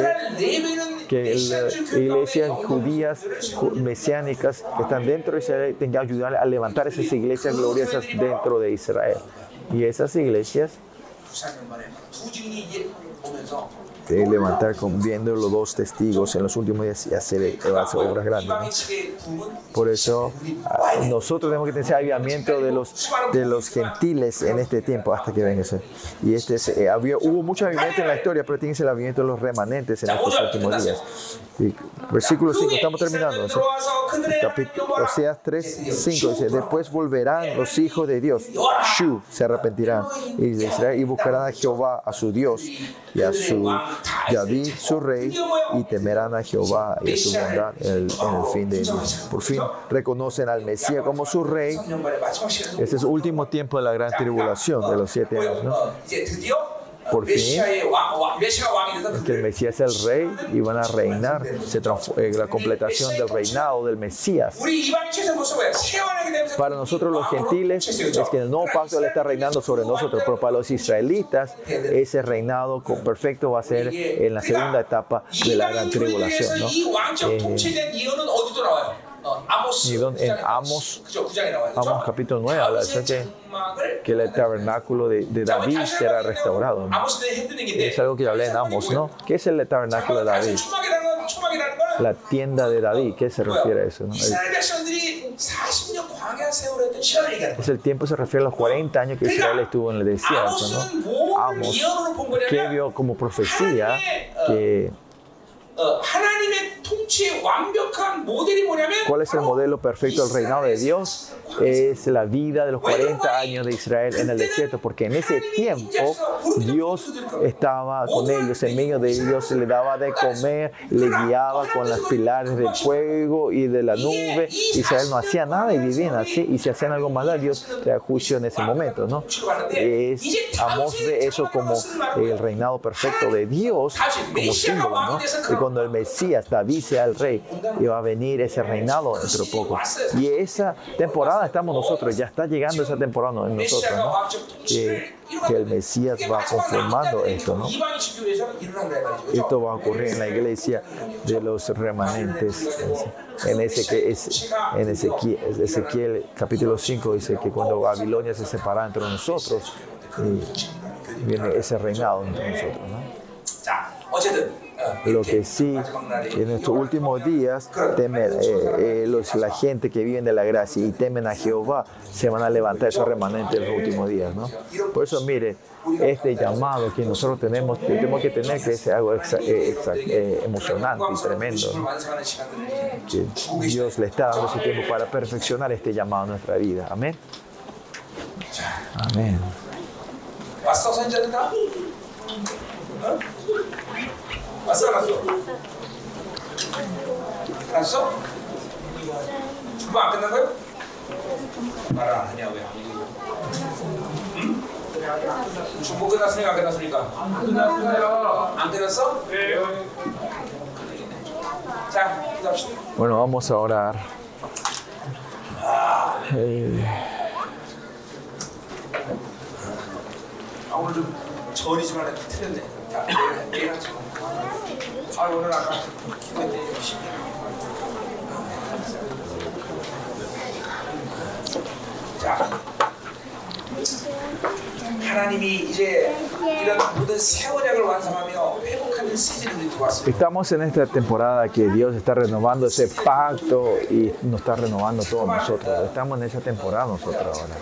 que, que las iglesias judías mesiánicas que están dentro de Israel tengan que ayudar a levantar esas iglesias gloriosas dentro de Israel. Y esas iglesias de levantar con, viendo los dos testigos en los últimos días y hacer, eh, obras grandes. Por eso ah, nosotros tenemos que tener ese avivamiento de los, de los gentiles en este tiempo hasta que venga ese. Y este es, eh, había, hubo mucho avivamiento en la historia, pero tiene el avivamiento de los remanentes en estos últimos días. Versículo 5, estamos terminando. ¿sí? Oseas 3, 5 dice, después volverán los hijos de Dios, Shu, se arrepentirán y, y buscarán a Jehová, a su Dios y a su ya vi su rey y temerán a Jehová y a su bondad en el, fin de ellos. Por fin reconocen al Mesías como su rey. Este es el último tiempo de la gran tribulación de los siete años. Por fin, que el Mesías es el rey y van a reinar. Eh, la completación del reinado del Mesías. Para nosotros los gentiles es que el nuevo pacto está reinando sobre nosotros, pero para los israelitas ese reinado perfecto va a ser en la segunda etapa de la gran tribulación. ¿no? y donde, en Amos, Amos capítulo 9 habla acerca que, que el tabernáculo de, de, David será restaurado. Es algo que hablé en Amos, ¿no? ¿Qué es el tabernáculo de David? La tienda de David, ¿qué se refiere a eso? No? Es el tiempo se refiere a los 40 años que Israel estuvo en el desierto, ¿no? Amos, que vio como profecía que cuál es el modelo perfecto del reinado de Dios es la vida de los 40 años de Israel en el desierto, porque en ese tiempo Dios estaba con ellos, en medio de ellos le daba de comer, le guiaba con las pilares del fuego y de la nube. Israel no hacía nada y vivían así, y si hacían algo malo, Dios traía juicio en ese momento, ¿no? Es, Amos ve eso como el reinado perfecto de Dios, como símbolo, ¿no? cuando el Mesías, David sea el rey, y va a venir ese reinado dentro de poco. Y esa temporada estamos nosotros, ya está llegando esa temporada en nosotros, ¿no? que, que, el Mesías va conformando esto, ¿no? Esto va a ocurrir en la iglesia de los remanentes. En, ese, que es, en Ezequiel, Ezequiel capítulo 5 dice que cuando Babilonia se separa entre nosotros, y viene ese reinado entre nosotros. ¿no? Lo que sí, en estos últimos días, temen, eh, eh, los, la gente que vive de la gracia y temen a Jehová, se van a levantar esos remanentes en los últimos días. ¿no? Por eso, mire, este llamado que nosotros tenemos, que tenemos que tener, que es algo eh, emocionante y tremendo. Dios le está dando su tiempo para perfeccionar este llamado a nuestra vida. Amén. Amén. 왔어? 어? 안 왔어? 안 왔어? 중고 안 끝난 거야? 말안 하냐 왜? 응? 중고 끝났습니까 안 끝났습니까? 안 끝났어요. 안 끝났어? 네. 자, 기도합시다. Bueno, vamos a orar. Eh, 아 오늘 좀 전이지만 틀렸네. 자, 내일 내일 하지 마. 아 오늘 아까 기도했더니 열심히. 자, 하나님이 이제 이런 모든 새 언약을 완성하며 회복하는 시즌이 들어왔습니다. estamos en esta temporada que Dios está renovando ese pacto y nos está renovando todos nosotros. Estamos en esa temporada nosotros ahora.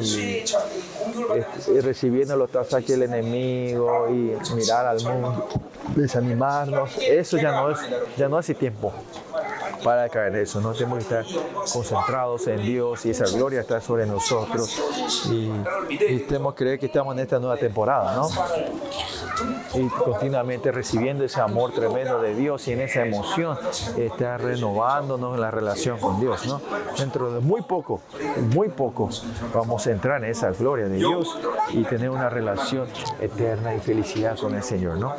y recibiendo los ataques del enemigo y mirar al mundo, desanimarnos, eso ya no es, ya no hace tiempo para caer en eso. No tenemos que estar concentrados en Dios y esa gloria está sobre nosotros. Y, y tenemos que creer que estamos en esta nueva temporada, ¿no? Y continuamente recibiendo ese amor tremendo de Dios y en esa emoción está renovándonos en la relación con Dios, ¿no? Dentro de muy poco, muy poco, vamos entrar en esa gloria de Dios y tener una relación eterna y felicidad con el Señor, ¿no?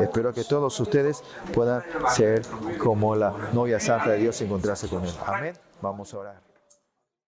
Espero que todos ustedes puedan ser como la novia santa de Dios y encontrarse con Él. Amén. Vamos a orar.